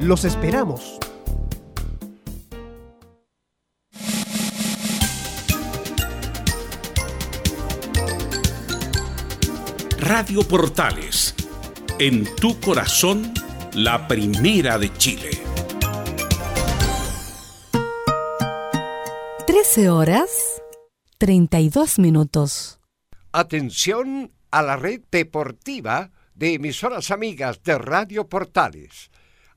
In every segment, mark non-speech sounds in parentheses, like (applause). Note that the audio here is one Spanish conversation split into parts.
Los esperamos. Radio Portales, en tu corazón, la primera de Chile. 13 horas 32 minutos. Atención a la red deportiva de emisoras amigas de Radio Portales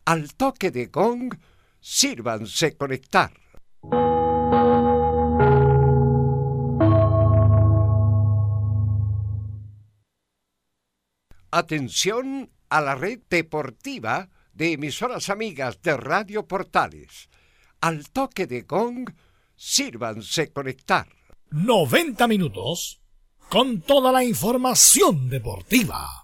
al toque de gong, sírvanse conectar. Atención a la red deportiva de emisoras amigas de Radio Portales. Al toque de gong, sírvanse conectar. 90 minutos con toda la información deportiva.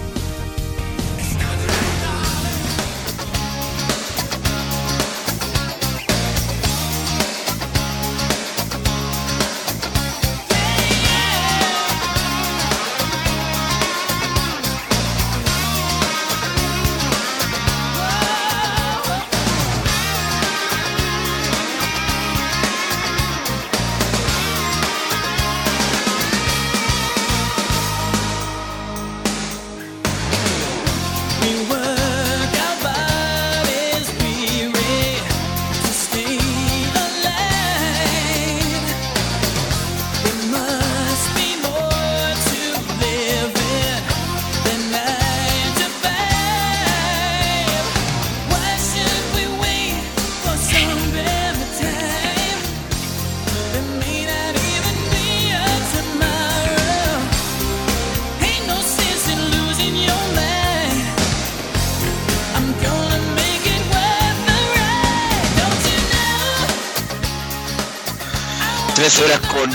13 horas con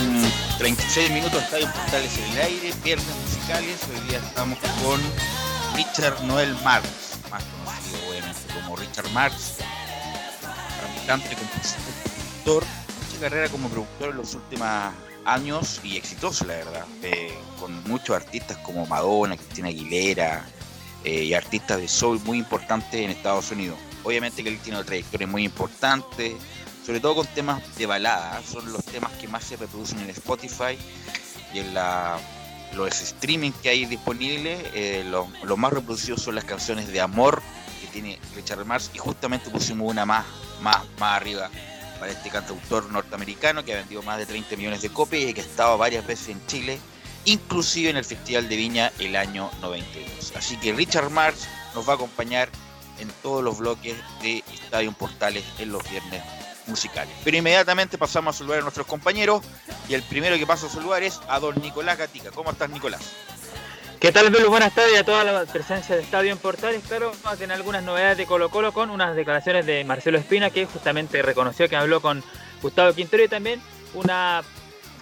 36 minutos, Estadio Portales en el aire, viernes musicales. Hoy día estamos con Richard Noel Marx, más conocido obviamente como Richard Marx, cantante, compositor, mucha carrera como productor en los últimos años y exitoso, la verdad, eh, con muchos artistas como Madonna, Cristina Aguilera eh, y artistas de soul muy importantes en Estados Unidos. Obviamente que él tiene una trayectoria muy importante, sobre todo con temas de balada, son los temas que más se reproducen en Spotify y en la, los streaming que hay disponibles, eh, los, más reproducidos son las canciones de amor que tiene Richard Mars y justamente pusimos una más, más, más arriba para este cantautor norteamericano que ha vendido más de 30 millones de copias y que ha estado varias veces en Chile, inclusive en el Festival de Viña el año 92. Así que Richard Mars nos va a acompañar en todos los bloques de Estadio Portales en los viernes musicales. Pero inmediatamente pasamos a saludar a nuestros compañeros y el primero que paso a saludar es a don Nicolás Gatica. ¿Cómo estás, Nicolás? ¿Qué tal, Belu? Buenas tardes a toda la presencia de Estadio en Portales. Claro, vamos a tener algunas novedades de Colo Colo con unas declaraciones de Marcelo Espina, que justamente reconoció que habló con Gustavo Quintero y también una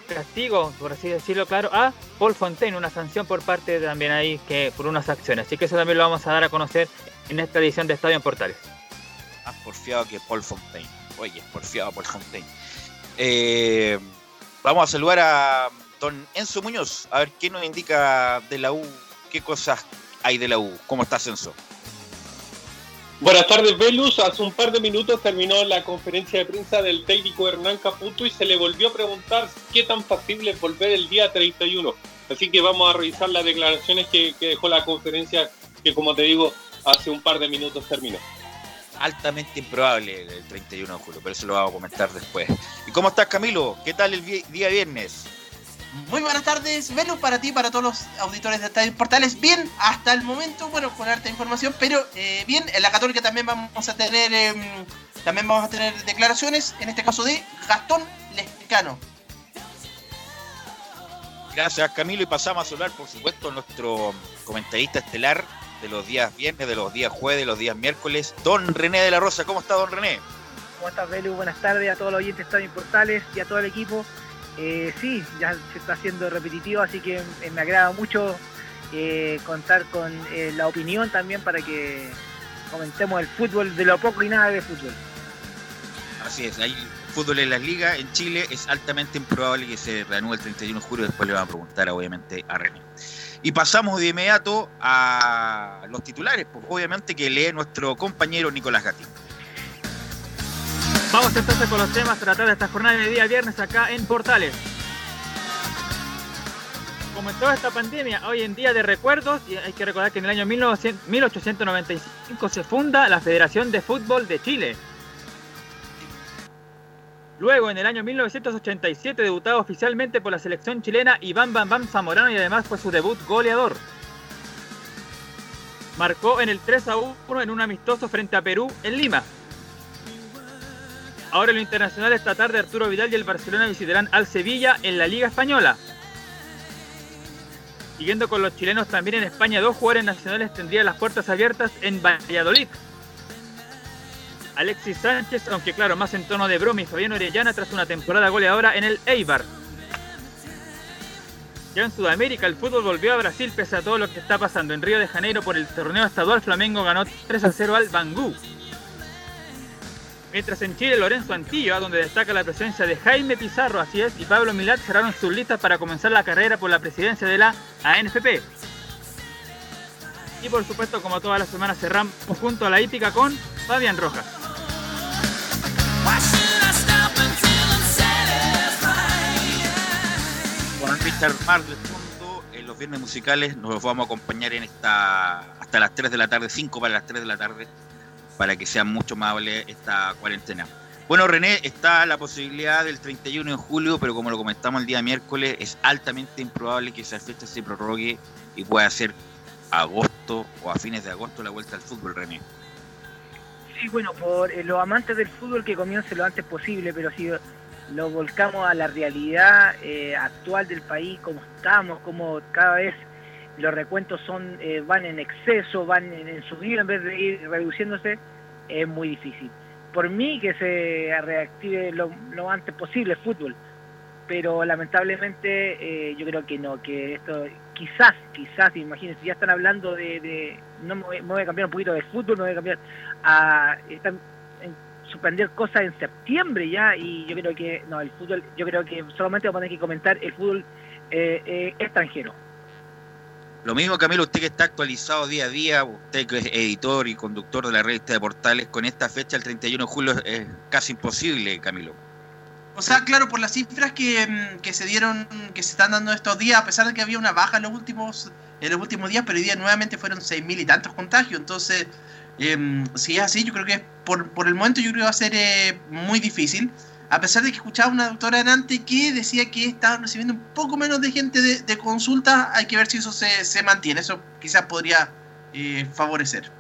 castigo, por así decirlo, claro, a Paul Fontaine, una sanción por parte también ahí que por unas acciones. Así que eso también lo vamos a dar a conocer en esta edición de Estadio en Portales. Has porfiado que Paul Fontaine. Oye, porfiado Paul Fontaine. Eh, vamos a saludar a don Enzo Muñoz, a ver qué nos indica de la U, qué cosas hay de la U. ¿Cómo estás, Enzo? Buenas tardes, Velus. Hace un par de minutos terminó la conferencia de prensa del técnico Hernán Caputo y se le volvió a preguntar qué tan factible volver el día 31. Así que vamos a revisar las declaraciones que dejó la conferencia, que como te digo, hace un par de minutos terminó altamente improbable el 31 de julio, pero eso lo vamos a comentar después. ¿Y cómo estás, Camilo? ¿Qué tal el día viernes? Muy buenas tardes, Velus, para ti, para todos los auditores de Estadio Portales. Bien, hasta el momento, bueno, con harta información, pero eh, bien, en la Católica también vamos a tener em, también vamos a tener declaraciones, en este caso de Gastón Lescano. Gracias, Camilo, y pasamos a hablar, por supuesto, nuestro comentarista estelar, de los días viernes, de los días jueves, de los días miércoles. Don René de la Rosa, ¿cómo está don René? ¿Cómo estás, Belu? Buenas tardes a todos los oyentes de Portales y a todo el equipo. Eh, sí, ya se está haciendo repetitivo, así que eh, me agrada mucho eh, contar con la opinión también para que comentemos el fútbol de lo poco y nada de fútbol. Así es, hay fútbol en las ligas en Chile, es altamente improbable que se reanude el 31 de julio, después le van a preguntar obviamente a René. Y pasamos de inmediato a los titulares, pues obviamente que lee nuestro compañero Nicolás Gatti. Vamos entonces con los temas tratados esta jornada de día viernes acá en Portales. Como en toda esta pandemia, hoy en día de recuerdos, y hay que recordar que en el año 1895 se funda la Federación de Fútbol de Chile. Luego, en el año 1987, debutaba oficialmente por la selección chilena Iván Bam Bam Zamorano y además fue su debut goleador. Marcó en el 3 a 1 en un amistoso frente a Perú en Lima. Ahora en lo internacional esta tarde Arturo Vidal y el Barcelona visitarán al Sevilla en la Liga Española. Siguiendo con los chilenos también en España, dos jugadores nacionales tendrían las puertas abiertas en Valladolid. Alexis Sánchez, aunque claro, más en tono de broma y Fabián Orellana tras una temporada goleadora en el Eibar. Ya en Sudamérica, el fútbol volvió a Brasil pese a todo lo que está pasando. En Río de Janeiro, por el torneo estadual, Flamengo ganó 3 a 0 al Bangú. Mientras en Chile, Lorenzo Antillo, donde destaca la presencia de Jaime Pizarro, así es, y Pablo Milat cerraron sus listas para comenzar la carrera por la presidencia de la ANFP. Y por supuesto, como todas las semanas, cerramos junto a la hípica con Fabián Rojas. Richard Mar del fondo, en los viernes musicales nos vamos a acompañar en esta hasta las 3 de la tarde, 5 para las 3 de la tarde, para que sea mucho más amable esta cuarentena. Bueno, René, está la posibilidad del 31 de julio, pero como lo comentamos el día miércoles, es altamente improbable que esa fecha se prorrogue y pueda ser agosto o a fines de agosto la vuelta al fútbol, René. Sí, bueno, por eh, los amantes del fútbol que comience lo antes posible, pero si lo volcamos a la realidad eh, actual del país, como estamos, como cada vez los recuentos son eh, van en exceso, van en, en subida en vez de ir reduciéndose, es muy difícil. Por mí que se reactive lo, lo antes posible el fútbol, pero lamentablemente eh, yo creo que no, que esto quizás, quizás, imagínense, ya están hablando de, de no me voy, a cambiar un poquito de fútbol, me voy a cambiar a están suspender cosas en septiembre ya y yo creo que no, el fútbol, yo creo que solamente vamos a tener que comentar el fútbol eh, eh, extranjero. Lo mismo, Camilo, usted que está actualizado día a día, usted que es editor y conductor de la revista de portales, con esta fecha, el 31 de julio, es casi imposible, Camilo. O sea, claro, por las cifras que, mm, que se dieron, que se están dando estos días, a pesar de que había una baja en los últimos, en los últimos días, pero hoy día nuevamente fueron seis mil y tantos contagios. Entonces, eh, si es así, yo creo que por, por el momento yo creo que va a ser eh, muy difícil. A pesar de que escuchaba una doctora antes que decía que estaban recibiendo un poco menos de gente de, de consulta, hay que ver si eso se, se mantiene. Eso quizás podría eh, favorecer.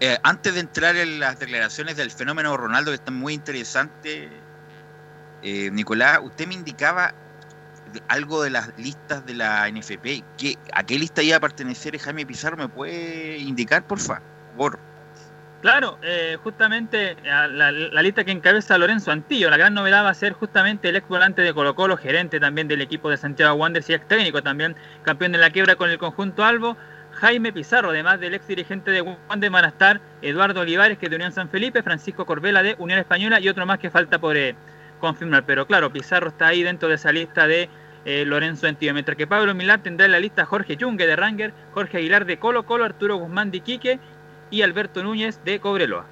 Eh, antes de entrar en las declaraciones del fenómeno Ronaldo, que están muy interesantes, eh, Nicolás, usted me indicaba algo de las listas de la NFP. ¿Qué, ¿A qué lista iba a pertenecer Jaime Pizarro? ¿Me puede indicar, por favor? Claro, eh, justamente la, lista que encabeza Lorenzo Antillo. La gran novedad va a ser justamente el ex volante de Colo Colo, gerente también del equipo de Santiago Wanderers y ex técnico también, campeón de la quiebra con el conjunto Albo. Jaime Pizarro, además del ex dirigente de Wanderers, van a estar Eduardo Olivares, que es de Unión San Felipe, Francisco Corbela de Unión Española y otro más que falta por eh, confirmar. Pero claro, Pizarro está ahí dentro de esa lista de eh, Lorenzo Antillo. Mientras que Pablo Milán tendrá en la lista Jorge Yungue de Ranger, Jorge Aguilar de Colo Colo, Arturo Guzmán de Iquique y Alberto Núñez de Cobreloa.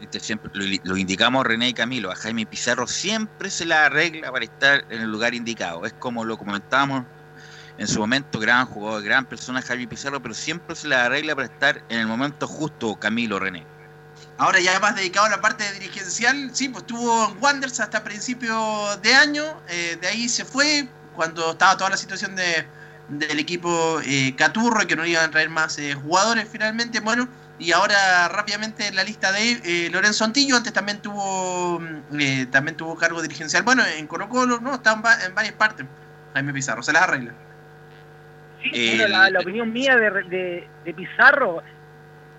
Este siempre, lo, lo, indicamos René y Camilo, a Jaime Pizarro siempre se la arregla para estar en el lugar indicado. Es como lo comentábamos en su momento, gran jugador, gran persona Jaime Pizarro, pero siempre se la arregla para estar en el momento justo, Camilo René. Ahora ya más dedicado a la parte dirigencial, sí, pues estuvo en Wanderers hasta principios de año, eh, de ahí se fue cuando estaba toda la situación de, del equipo eh, Caturro y que no iban a traer más eh, jugadores finalmente, bueno, y ahora rápidamente en la lista de eh, Lorenzo Antillo, antes también tuvo eh, también tuvo cargo dirigencial, bueno, en Colo Colo, no, está en, en varias partes, Jaime Pizarro, se las arregla. Sí, bueno, la, la, opinión mía de, de, de, Pizarro,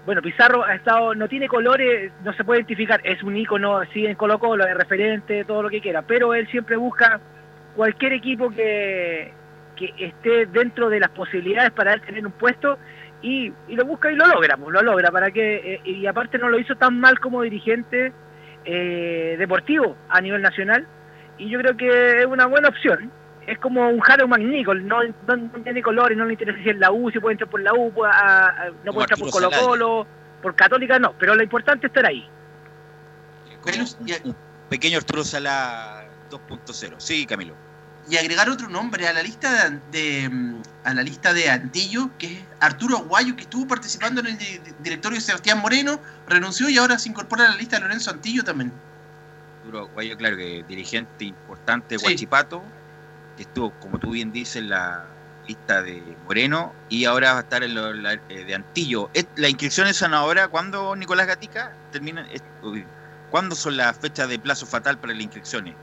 bueno, Pizarro ha estado, no tiene colores, no se puede identificar, es un ícono, sí, en Colo Colo, de referente, todo lo que quiera, pero él siempre busca cualquier equipo que, que esté dentro de las posibilidades para él tener un puesto y, y, lo busca y lo logra, pues, lo logra, para que, eh, y aparte no lo hizo tan mal como dirigente eh, deportivo a nivel nacional, y yo creo que es una buena opción. Es como un Jaro McNichol, no, no, no, tiene colores, no le interesa si es la U, si puede entrar por la U, puede, a, a, no puede entrar por Colo Colo, por Católica, no, pero lo importante es estar ahí. Un pequeño Arturo Sala 2.0, sí, Camilo y agregar otro nombre a la lista de, de, a la lista de Antillo, que es Arturo Aguayo, que estuvo participando en el directorio de Sebastián Moreno, renunció y ahora se incorpora a la lista de Lorenzo Antillo también. Arturo Aguayo, claro que dirigente importante de sí. Huachipato, que estuvo, como tú bien dices, en la lista de Moreno y ahora va a estar en lo, la, eh, de Antillo. ¿La inscripción es ahora? ¿Cuándo, Nicolás Gatica? termina? ¿Cuándo son las fechas de plazo fatal para las inscripciones?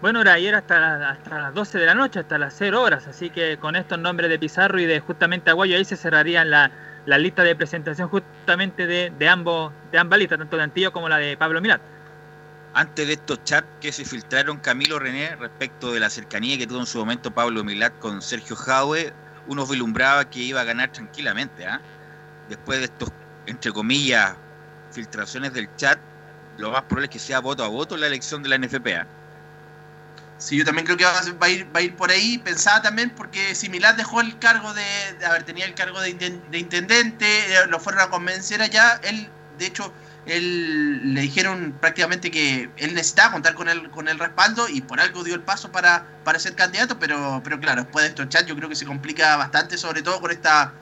Bueno, era ayer hasta, hasta las 12 de la noche, hasta las 0 horas, así que con estos nombres de Pizarro y de justamente Aguayo, ahí se cerrarían la, la lista de presentación justamente de, de, ambos, de ambas listas, tanto de Antillo como la de Pablo Milat. Antes de estos chats que se filtraron Camilo René respecto de la cercanía que tuvo en su momento Pablo Milat con Sergio Jaue, uno vislumbraba que iba a ganar tranquilamente. ¿eh? Después de estos, entre comillas, filtraciones del chat, lo más probable es que sea voto a voto la elección de la NFPA. Sí, yo también creo que va a, ir, va a ir por ahí. Pensaba también porque Similar dejó el cargo de, a ver, tenía el cargo de, de, intendente, eh, lo fueron a convencer allá. Él, de hecho, él le dijeron prácticamente que él necesitaba contar con el, con el respaldo y por algo dio el paso para, para ser candidato, pero, pero claro, después de estos chats yo creo que se complica bastante, sobre todo con esta,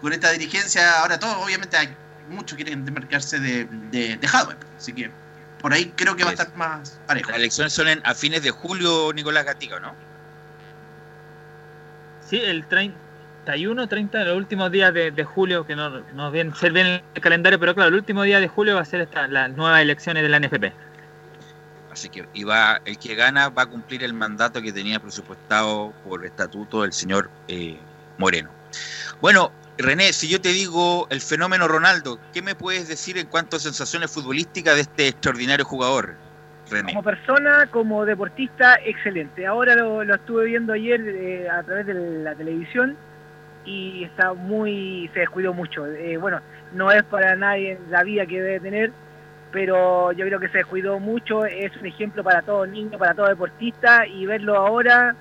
con esta dirigencia. Ahora todos, obviamente, hay muchos quieren demarcarse de, de, de hardware, así que por ahí creo que va a estar más parejo. Las elecciones son en, a fines de julio, Nicolás Gatica, ¿no? Sí, el 31, 30, los últimos días de, de julio, que no, no bien ser bien el calendario, pero claro, el último día de julio va a ser esta, las nuevas elecciones de la NFP. Así que y va, el que gana va a cumplir el mandato que tenía presupuestado por estatuto del señor eh, Moreno. Bueno, René, si yo te digo el fenómeno Ronaldo, ¿qué me puedes decir en cuanto a sensaciones futbolísticas de este extraordinario jugador? Como persona, como deportista, excelente. Ahora lo, estuve viendo ayer eh, a través de la televisión y está muy, se descuidó mucho. Eh, bueno, no es para nadie la vida que debe tener, pero yo creo que se descuidó mucho, es un ejemplo para todo niño, para todo deportista y verlo ahora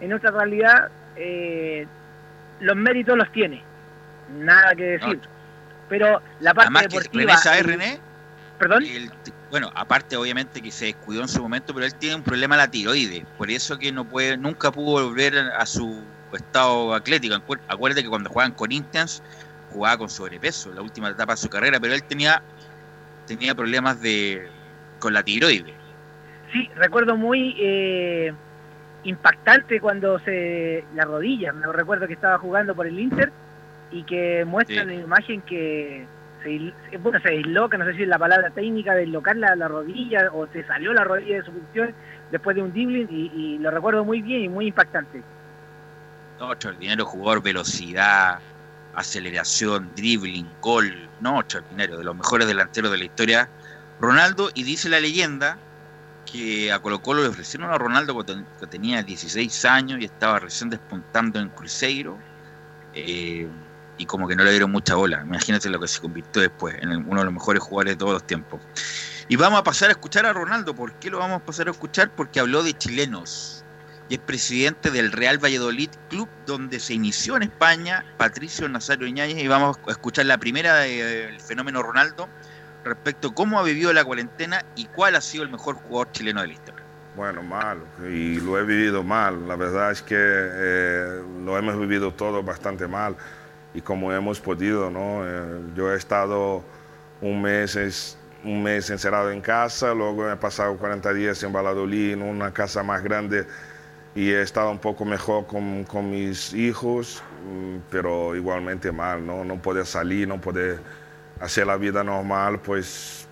en otra realidad, eh, los méritos los tiene, nada que decir. Pero la parte deportiva... René, ¿Perdón? bueno, aparte obviamente que se descuidó en su momento, pero él tiene un problema la tiroides, por eso que no puede, nunca pudo volver a su estado atlético. Acuérdate que cuando jugaban con Corinthians jugaba con sobrepeso, la última etapa de su carrera, pero él tenía tenía problemas de con la tiroides. Sí, recuerdo muy eh, impactante cuando se la rodilla, me recuerdo que estaba jugando por el Inter y que muestran en la imagen que se, bueno, se disloca, no sé si es la palabra técnica de dislocar la, rodilla o se salió la rodilla de su función después de un dribbling y, lo recuerdo muy bien y muy impactante. No, extraordinario jugador, velocidad, aceleración, dribbling, gol, no, extraordinario, de los mejores delanteros de la historia. Ronaldo, y dice la leyenda que a Colo Colo le ofrecieron a Ronaldo cuando tenía 16 años y estaba recién despuntando en Cruzeiro. Eh, y como que no le dieron mucha bola. Imagínate lo que se convirtió después en uno de los mejores jugadores de todos los tiempos. Y vamos a pasar a escuchar a Ronaldo. ¿Por qué lo vamos a pasar a escuchar? Porque habló de chilenos. Y es presidente del Real Valladolid Club, donde se inició en España Patricio Nazario Iñáñez. Y vamos a escuchar la primera del fenómeno Ronaldo respecto a cómo ha vivido la cuarentena y cuál ha sido el mejor jugador chileno de la historia. Bueno, mal, y lo he vivido mal. La verdad es que eh, lo hemos vivido todo bastante mal y como hemos podido, ¿no? Eh, yo he estado un mes, un mes encerrado en casa, luego he pasado 40 días en Valladolid, en una casa más grande, y he estado un poco mejor con, con mis hijos, mm, pero igualmente mal, ¿no? No poder salir, no poder hacer la vida normal, pues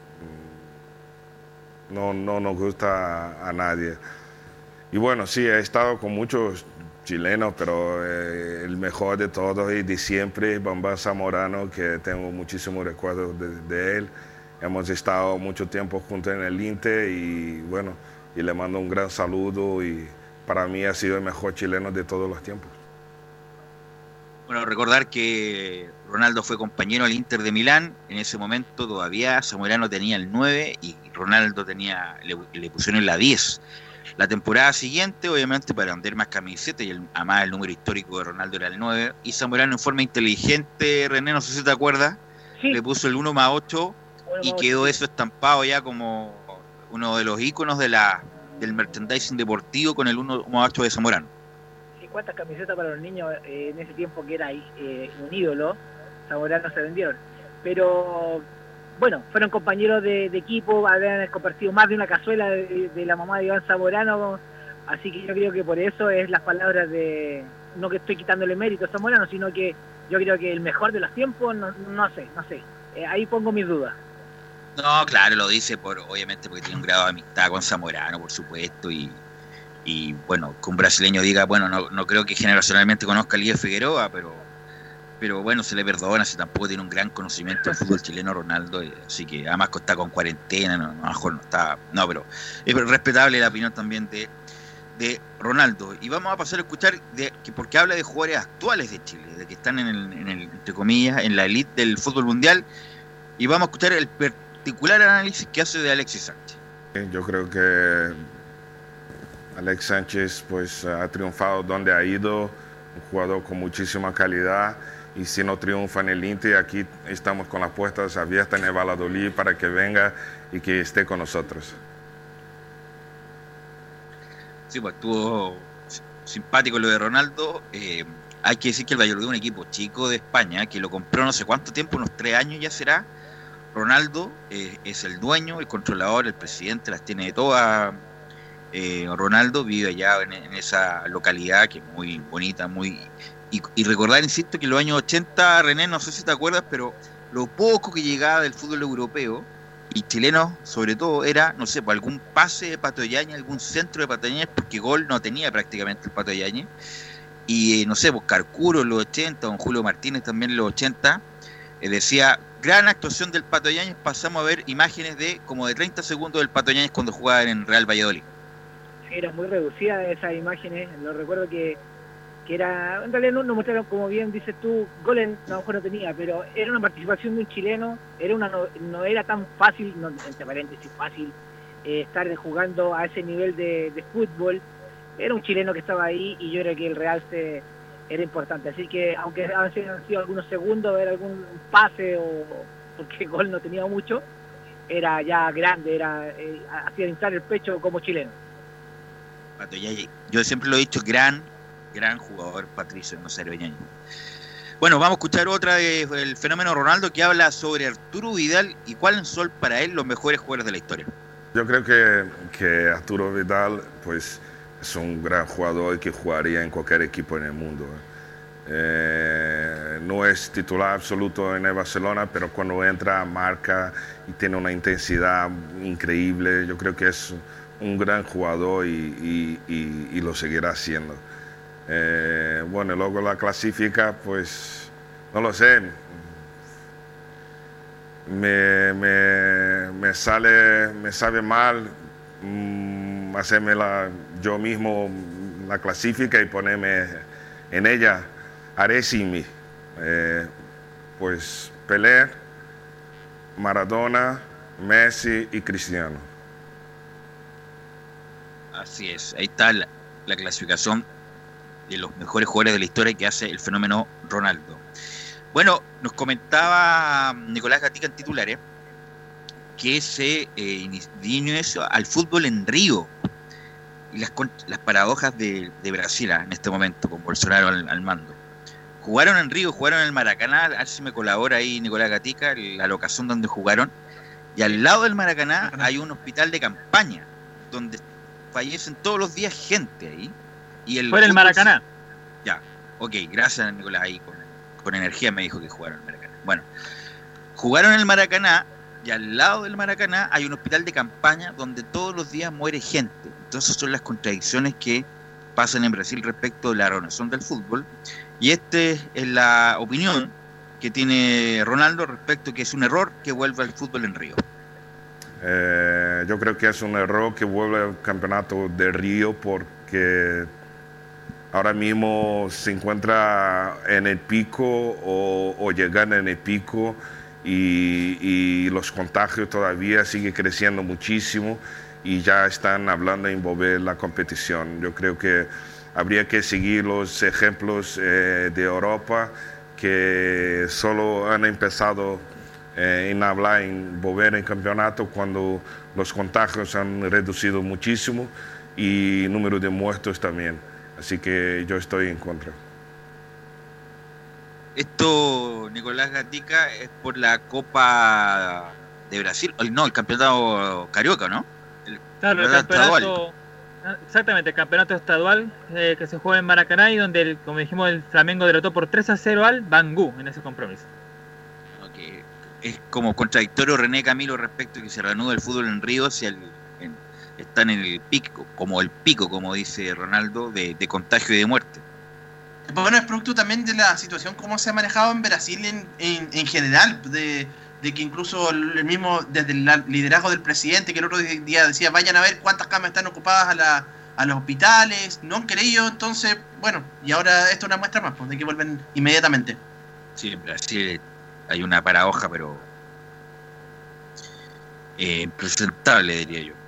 mm, no, no nos gusta a nadie. Y bueno, sí, he estado con muchos chileno, pero eh, el mejor de todos y de siempre, Bamba Zamorano, que tengo muchísimos recuerdos de, él. Hemos estado mucho tiempo juntos en el Inter y bueno, y le mando un gran saludo y para mí ha sido el mejor chileno de todos los tiempos. Bueno, recordar que Ronaldo fue compañero del Inter de Milán. En ese momento todavía Zamorano tenía el 9 y Ronaldo tenía, le, le pusieron la 10. La temporada siguiente, obviamente, para vender más camisetas, y el, además el número histórico de Ronaldo era el 9, y Zamorano en forma inteligente, René, no sé si te acuerdas, le puso el 1 más 8 y quedó eso estampado ya como uno de los íconos de la, del merchandising deportivo con el 1 más 8 de Zamorano. Sí, cuántas camisetas para los niños eh, en ese tiempo que era eh, un ídolo, Zamorano se vendieron. Pero bueno, fueron compañeros de, equipo, habían compartido más de una cazuela de, la mamá de Iván Zamorano, así que yo creo que por eso es las palabras de, no que estoy quitándole mérito a Zamorano, sino que yo creo que el mejor de los tiempos, no, sé, no sé, eh, ahí pongo mis dudas. No, claro, lo dice por obviamente porque tiene un grado de amistad con Zamorano, por supuesto, y, y bueno, que un brasileño diga, bueno, no, no creo que generacionalmente conozca a Líder Figueroa, pero pero bueno, se le perdona si tampoco tiene un gran conocimiento del fútbol chileno Ronaldo, así que además está con cuarentena, no, a lo mejor no está, no, pero es respetable la opinión también de, de Ronaldo. Y vamos a pasar a escuchar, de, que porque habla de jugadores actuales de Chile, de que están en el, en el, entre comillas, en la elite del fútbol mundial, y vamos a escuchar el particular análisis que hace de Alexis Sánchez. Yo creo que Alex Sánchez pues ha triunfado donde ha ido, un jugador con muchísima calidad y si no triunfa en el Inter, aquí estamos con las puertas abiertas en el Valladolid para que venga y que esté con nosotros. Sí, pues estuvo simpático lo de Ronaldo. Eh, hay que decir que el Valladolid es un equipo chico de España que lo compró no sé cuánto tiempo, unos tres años ya será. Ronaldo eh, es el dueño, el controlador, el presidente, las tiene de todas. Eh, Ronaldo vive allá en, en, esa localidad que es muy bonita, muy y, recordar, insisto, que en los años 80, René, no sé si te acuerdas, pero lo poco que llegaba del fútbol europeo, y chileno sobre todo, era, no sé, pues, algún pase de Pato algún centro de Pato porque gol no tenía prácticamente el Pato Y no sé, pues Carcuro en los 80, don Julio Martínez también en los 80, eh, decía, gran actuación del Pato Yáñez, pasamos a ver imágenes de como de 30 segundos del Pato Yáñez cuando jugaba en Real Valladolid. Era muy reducida esas imágenes, lo recuerdo que, que era, en realidad no nos mostraron, como bien dices tú, goles a lo mejor no tenía, pero era una participación de un chileno, era una no, no era tan fácil, no, entre paréntesis, fácil eh, estar jugando a ese nivel de, fútbol, era un chileno que estaba ahí y yo creo que el Real se era importante. Así que, aunque han sido, algunos segundos, era algún pase o porque gol no tenía mucho, era ya grande, era eh, hacía el pecho como chileno. Yo siempre lo he dicho, gran, gran jugador Patricio Yáñez. Bueno, vamos a escuchar otra del fenómeno Ronaldo que habla sobre Arturo Vidal y cuáles son para él los mejores jugadores de la historia. Yo creo que, que Arturo Vidal, pues es un gran jugador que jugaría en cualquier equipo en el mundo. Eh, no es titular absoluto en el Barcelona, pero cuando entra marca y tiene una intensidad increíble. Yo creo que es un gran jugador y, y, y, y lo seguirá siendo. Eh, bueno, luego la clasifica, pues no lo sé. Me, me, sale, me sabe mal mmm, hacerme la, yo mismo la clasifica y ponerme en ella. Haré mí. Eh, pues Pelé, Maradona, Messi y Cristiano. Así es, ahí está la clasificación de los mejores jugadores de la historia que hace el fenómeno Ronaldo. Bueno, nos comentaba Nicolás Gatica en titulares que se eh, eso al fútbol en Río y las, las paradojas de, de, Brasil en este momento con Bolsonaro al, al, mando. Jugaron en Río, jugaron en el Maracaná, a ver si me colabora ahí Nicolás Gatica, la locación donde jugaron. Y al lado del Maracaná hay un hospital de campaña donde fallecen todos los días gente ahí. Y el Fue en el Maracaná. Ya, ok, gracias Nicolás ahí con, con energía me dijo que jugaron en el Maracaná. Bueno, jugaron en el Maracaná y al lado del Maracaná hay un hospital de campaña donde todos los días muere gente. Entonces son las contradicciones que pasan en Brasil respecto de la renovación del fútbol. Y esta es la opinión que tiene Ronaldo respecto que es un error que vuelva el fútbol en Río. Eh, yo creo que es un error que vuelve al campeonato de Río porque ahora mismo se encuentra en el pico o, o llegar en el pico y, los contagios todavía siguen creciendo muchísimo y ya están hablando de envolver la competición. Yo creo que habría que seguir los ejemplos eh, de Europa que solo han empezado eh, en hablar en volver en campeonato cuando los contagios han reducido muchísimo y número de muertos también. Así que yo estoy en contra. Esto, Nicolás Gatica, es por la Copa de Brasil, no, el campeonato carioca, ¿no? El claro, el campeonato, estadual. exactamente, el campeonato estadual eh, que se juega en Maracaná y donde, el, como dijimos, el Flamengo derrotó por 3 a 0 al Bangú en ese compromiso. Okay. Es como contradictorio René Camilo respecto a que se reanuda el fútbol en Río si el, están en el pico, como el pico, como dice Ronaldo, de, de contagio y de muerte. Bueno, es producto también de la situación como se ha manejado en Brasil en, en, en general, de, de, que incluso el mismo, desde el liderazgo del presidente, que el otro día decía, vayan a ver cuántas camas están ocupadas a, la, a los hospitales, no han querido, entonces, bueno, y ahora esto es una muestra más, pues, de que vuelven inmediatamente. Sí, en Brasil hay una paradoja, pero eh, impresentable, diría yo.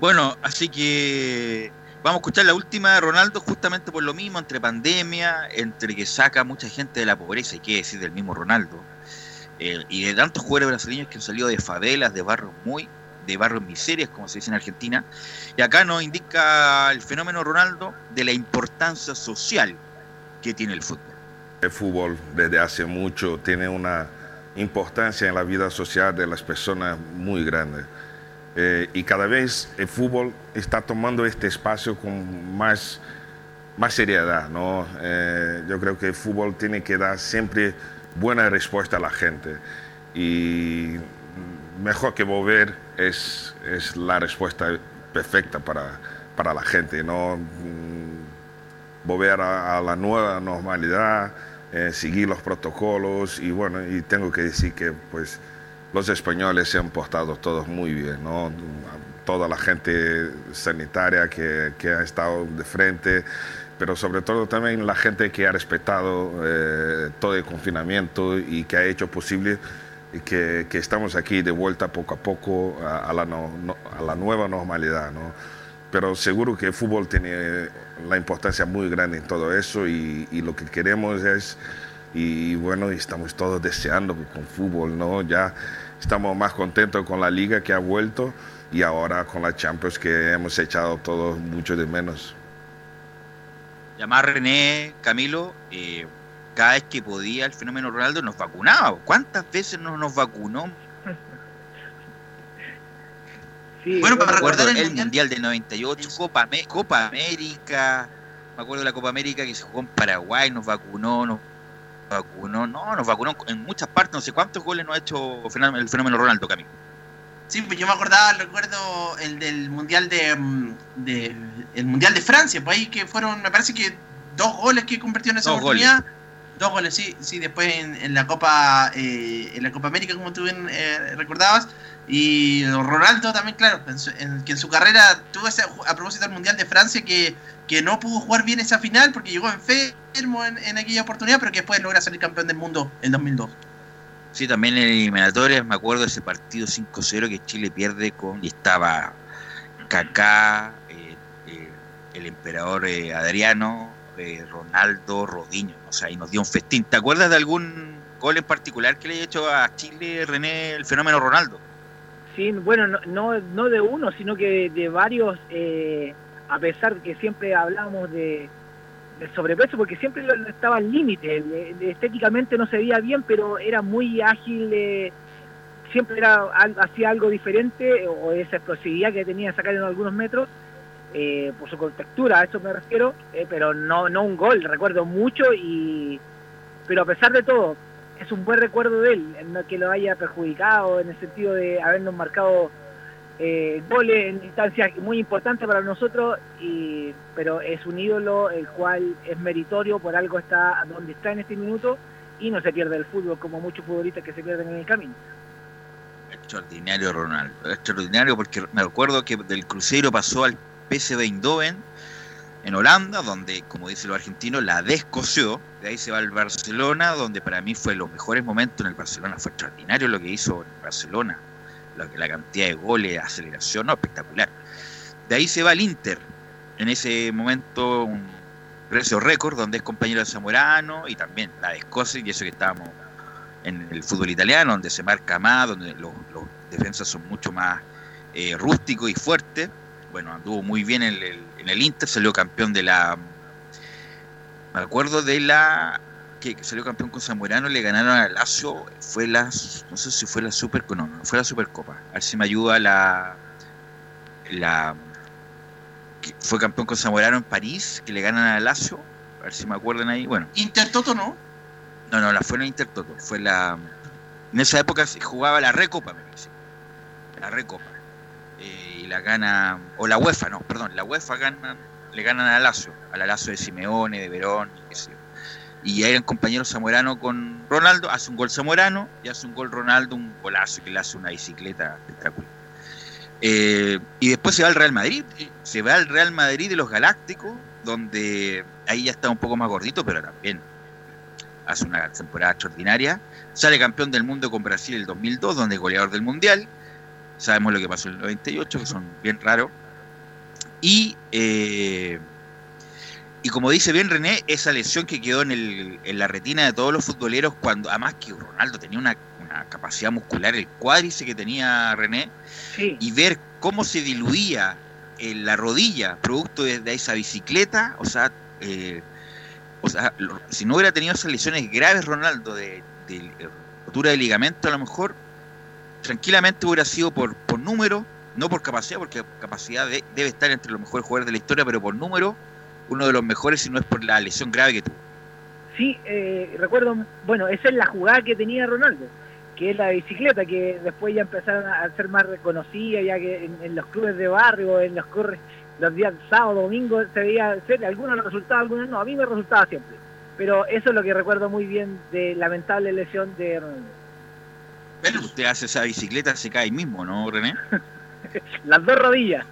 Bueno, así que Vamos a escuchar la última de Ronaldo justamente por lo mismo, entre pandemia, entre que saca mucha gente de la pobreza, y qué decir del mismo Ronaldo, eh, y de tantos jugadores brasileños que han salido de favelas, de barrios muy, de barrios miserias, como se dice en Argentina, y acá nos indica el fenómeno Ronaldo de la importancia social que tiene el fútbol. El fútbol desde hace mucho tiene una importancia en la vida social de las personas muy grande. Eh, y cada vez el fútbol está tomando este espacio con más, más seriedad. ¿no? Eh, yo creo que el fútbol tiene que dar siempre buena respuesta a la gente y mejor que volver es, es la respuesta perfecta para, para la gente. ¿no? Volver a, a la nueva normalidad, eh, seguir los protocolos y bueno, y tengo que decir que pues los españoles se han portado todos muy bien, ¿no? Toda la gente sanitaria que, que ha estado de frente, pero sobre todo también la gente que ha respetado eh, todo el confinamiento y que ha hecho posible que, que estamos aquí de vuelta poco a poco a, a la, no- no- a la nueva normalidad, ¿no? Pero seguro que el fútbol tiene la importancia muy grande en todo eso y, y lo que queremos es, y bueno, estamos todos deseando con fútbol, ¿no? Ya estamos más contentos con la liga que ha vuelto y ahora con la Champions que hemos echado todos mucho de menos. Llamar René, Camilo, eh, cada vez que podía el fenómeno Ronaldo nos vacunaba. ¿Cuántas veces no nos vacunó? (laughs) bueno, para recordar el, mundial. del 98, Copa, Copa América, me acuerdo de la Copa América que se jugó en Paraguay, nos vacunó, nos vacunó, no, nos vacunó en muchas partes, no sé cuántos goles nos ha hecho el fenómeno Ronaldo, Camilo. Sí, pues yo me acordaba, recuerdo el del mundial de, mm, de el mundial de Francia, pues ahí que fueron, me parece que dos goles que convirtió en esa Dos oportunidad. Dos goles, sí, sí, después en, en la Copa eh, en la Copa América, como tú bien eh, recordabas, y Ronaldo también, claro, que en su carrera tuvo ese, a propósito del Mundial de Francia, que, que no pudo jugar bien esa final porque llegó enfermo en, en aquella oportunidad, pero que después logra salir campeón del mundo en 2002. Sí, también en eliminatorias, me acuerdo de ese partido 5-0 que Chile pierde con, y estaba Kaká, eh, eh, el emperador eh, Adriano, Ronaldo, Rodiño, o sea, y nos dio un festín. ¿Te acuerdas de algún gol en particular que le haya hecho a Chile, René, el fenómeno Ronaldo? Sí, bueno, no, no, no de uno, sino que de varios, eh, a pesar que siempre hablábamos de, del sobrepeso, porque siempre lo- estaba al límite, estéticamente no se veía bien, pero era muy ágil, eh, siempre era al- hacía algo diferente, o esa explosividad que tenía de sacar en algunos metros, eh, por su contextura, a eso me refiero, eh, pero no, no un gol, recuerdo mucho, y pero a pesar de todo, es un buen recuerdo de él, no que lo haya perjudicado en el sentido de habernos marcado eh, goles en instancias muy importantes para nosotros, y, pero es un ídolo el cual es meritorio, por algo está donde está en este minuto y no se pierde el fútbol como muchos futbolistas que se pierden en el camino. Extraordinario Ronaldo, extraordinario porque me acuerdo que del Cruzeiro pasó al PSV Eindhoven en Holanda, donde, como dicen los argentinos, la descoció. De ahí se va al Barcelona, donde para mí fue los mejores momentos en el Barcelona. Fue extraordinario lo que hizo en Barcelona. Lo que- la cantidad de goles, aceleración, no, espectacular. De ahí se va al Inter. En ese momento, un precio récord, donde es compañero de Zamorano y también la de Escocia, y eso que estábamos en el fútbol italiano, donde se marca más, donde los, defensas son mucho más eh, rústicos y fuertes. Bueno, anduvo muy bien en el, en el Inter, salió campeón de la. Me acuerdo de la. que salió campeón con Zamorano, le ganaron a Lazio, fue la. no sé si fue la Super. No, no fue la Supercopa. A ver si me ayuda la. la que fue campeón con Zamorano en París, que le ganan a Lazio. A ver si me acuerdan ahí. Bueno, Intertoto no. no, no, la fue en Intertoto. Fue la. En esa época se jugaba la Recopa, me parece. La Recopa. Eh, la gana. O la UEFA, no, perdón. La UEFA gana, le ganan a Lazio. A la Lazio de Simeone, de Verón, y qué sé yo. Y ahí eran compañeros Zamorano con Ronaldo. Hace un gol Zamorano y hace un gol Ronaldo, un golazo que le hace una bicicleta espectacular. Eh, y después se va al Real Madrid. Se va al Real Madrid de los Galácticos, donde ahí ya está un poco más gordito, pero también hace una temporada extraordinaria. Sale campeón del mundo con Brasil el 2002, donde es goleador del mundial. Sabemos lo que pasó en el 98, que son bien raros. Y, eh, y como dice bien René, esa lesión que quedó en, el- en la retina de todos los futboleros, cuando además que Ronaldo tenía una, una capacidad muscular, el cuádrice que tenía René, y ver cómo se diluía en la rodilla producto de, de esa bicicleta, o sea, eh, o sea, si no hubiera tenido esas lesiones graves Ronaldo de, de eh, rotura de ligamento, a lo mejor tranquilamente hubiera sido por, por número, no por capacidad, porque capacidad de- debe estar entre los mejores jugadores de la historia, pero por número, uno de los mejores, si no es por la lesión grave que tuvo. Sí, eh, recuerdo, bueno, esa es la jugada que tenía Ronaldo, que es la bicicleta, que después ya empezaron a ser más reconocida, ya que en, los clubes de barrio, en los corres, los días sábado, domingo, se veía, se- algunos les resultaba, algunos no, a mí me resultaba siempre. Pero eso es lo que recuerdo muy bien de lamentable lesión de Ronaldo. Pero usted hace esa bicicleta, se cae ahí mismo, ¿no, René? (laughs) Las dos rodillas.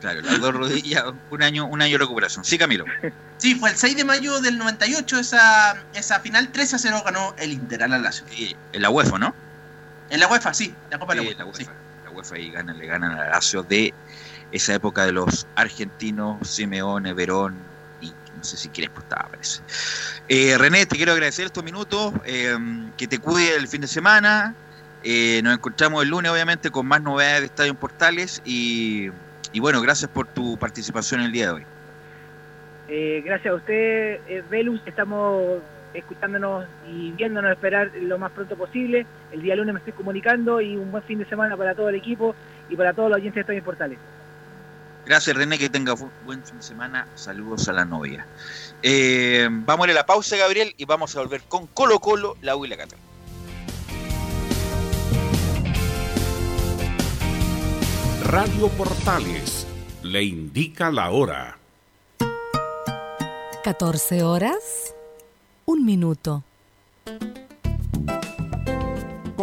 Claro, las dos rodillas, un año, un año de recuperación. Sí, Camilo. Sí, fue el 6 de mayo del 98 esa, esa final 3 a 0 ganó el Inter al Lazio. Sí, en la UEFA, ¿no? En la UEFA, sí, la Copa de Sí, la la UEFA. UEFA. La UEFA y ganan, le ganan al Lazio de esa época de los argentinos, Simeone, Verón no sé si quieres estaba, parece. Eh, René, te quiero agradecer estos minutos, eh, que te cuide el fin de semana. Eh, nos encontramos el lunes, obviamente, con más novedades de Estadio en Portales y, y bueno, gracias por tu participación el día de hoy. Eh, gracias a usted, eh, Velus. Estamos escuchándonos y viéndonos esperar lo más pronto posible. El día lunes me estoy comunicando y un buen fin de semana para todo el equipo y para todos los oyentes de Estadio Portales. Gracias, René, que tenga buen fin de semana. Saludos a la novia. Eh, vamos a ir a la pausa, Gabriel, y vamos a volver con Colo Colo, la U y la. Radio Portales le indica la hora. 14 horas, un minuto.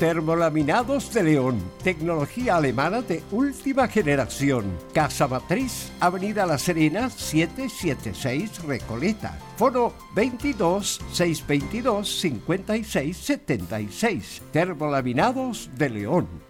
Termolaminados de León, tecnología alemana de última generación. Casa Matriz, Avenida La Serena, 776 Recoleta. Foro 22 622 56 76. Termolaminados de León.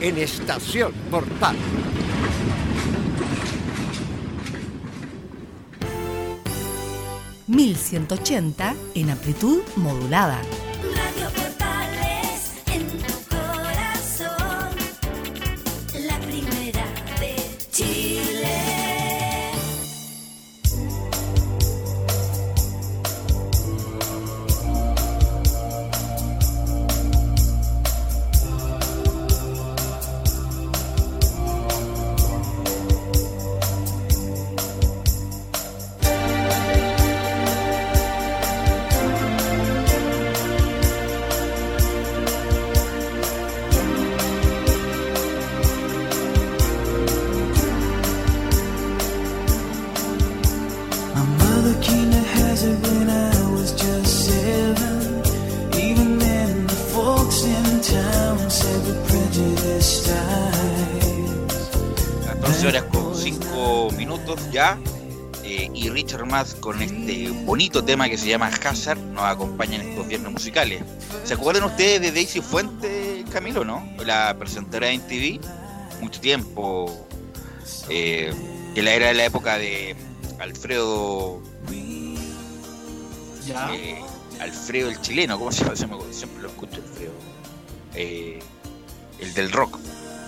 en Estación Portal. $1180 en amplitud modulada. Radio ya. eh, y Richard Math con este bonito tema que se llama Hazard nos acompaña en estos viernes musicales. ¿Se acuerdan ustedes de Daisy Fuente, Camilo, ¿no? La presentadora de TV, mucho tiempo. Eh, que la era de la época de Alfredo. Ya. eh, Alfredo el chileno, ¿cómo se llama? Siempre lo escucho, Alfredo. Eh, el del rock.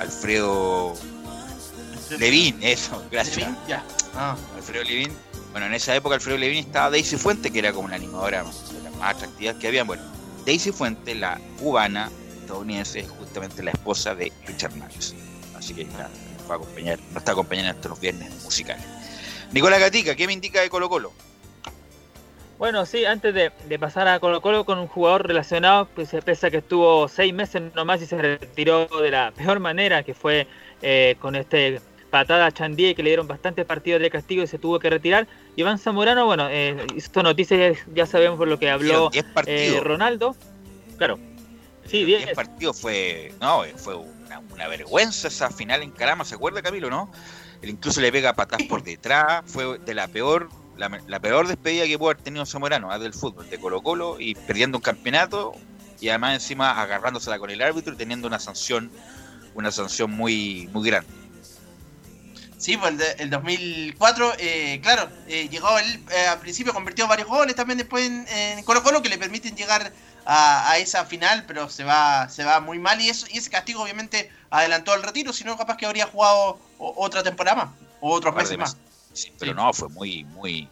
Alfredo Levin, eso, gracias. Ya. Ah. Alfredo Levin. Bueno, en esa época Alfredo Levin estaba Daisy Fuente, que era como una animadora de las más atractivas que había. Bueno, Daisy Fuente, la cubana estadounidense, es justamente la esposa de Richard Marx. Así que nada, nos va a acompañar, nos está acompañando hasta los viernes musicales. Nicolás Gatica, ¿qué me indica de Colo Colo? Bueno, sí, antes de, de pasar a Colo Colo con un jugador relacionado, pues se pese a que estuvo seis meses nomás y se retiró de la peor manera, que fue eh, con este patada a Chandía que le dieron bastantes partidos de castigo y se tuvo que retirar. Iván Zamorano, bueno, eh, hizo noticias, ya sabemos por lo que habló eh, Ronaldo. Claro, sí, 10 10. partidos fue. No, eh, fue una, una vergüenza esa final en Carama, ¿se acuerda Camilo, no? Él incluso le pega patas por detrás, fue de la peor, la, la peor despedida que pudo haber tenido Zamorano ah, del fútbol, de Colo Colo, y perdiendo un campeonato, y además encima agarrándosela con el árbitro y teniendo una sanción, una sanción muy, muy grande. Sí, pues el, de- el 2004, eh, claro, eh, llegó él, eh, al principio convirtió varios goles también después en, en Colo Colo que le permiten llegar a, a esa final, pero se va se va muy mal y eso y ese castigo obviamente adelantó el retiro, si no capaz que habría jugado o- otra temporada más, o otros meses más. Sí, pero no, fue muy, muy,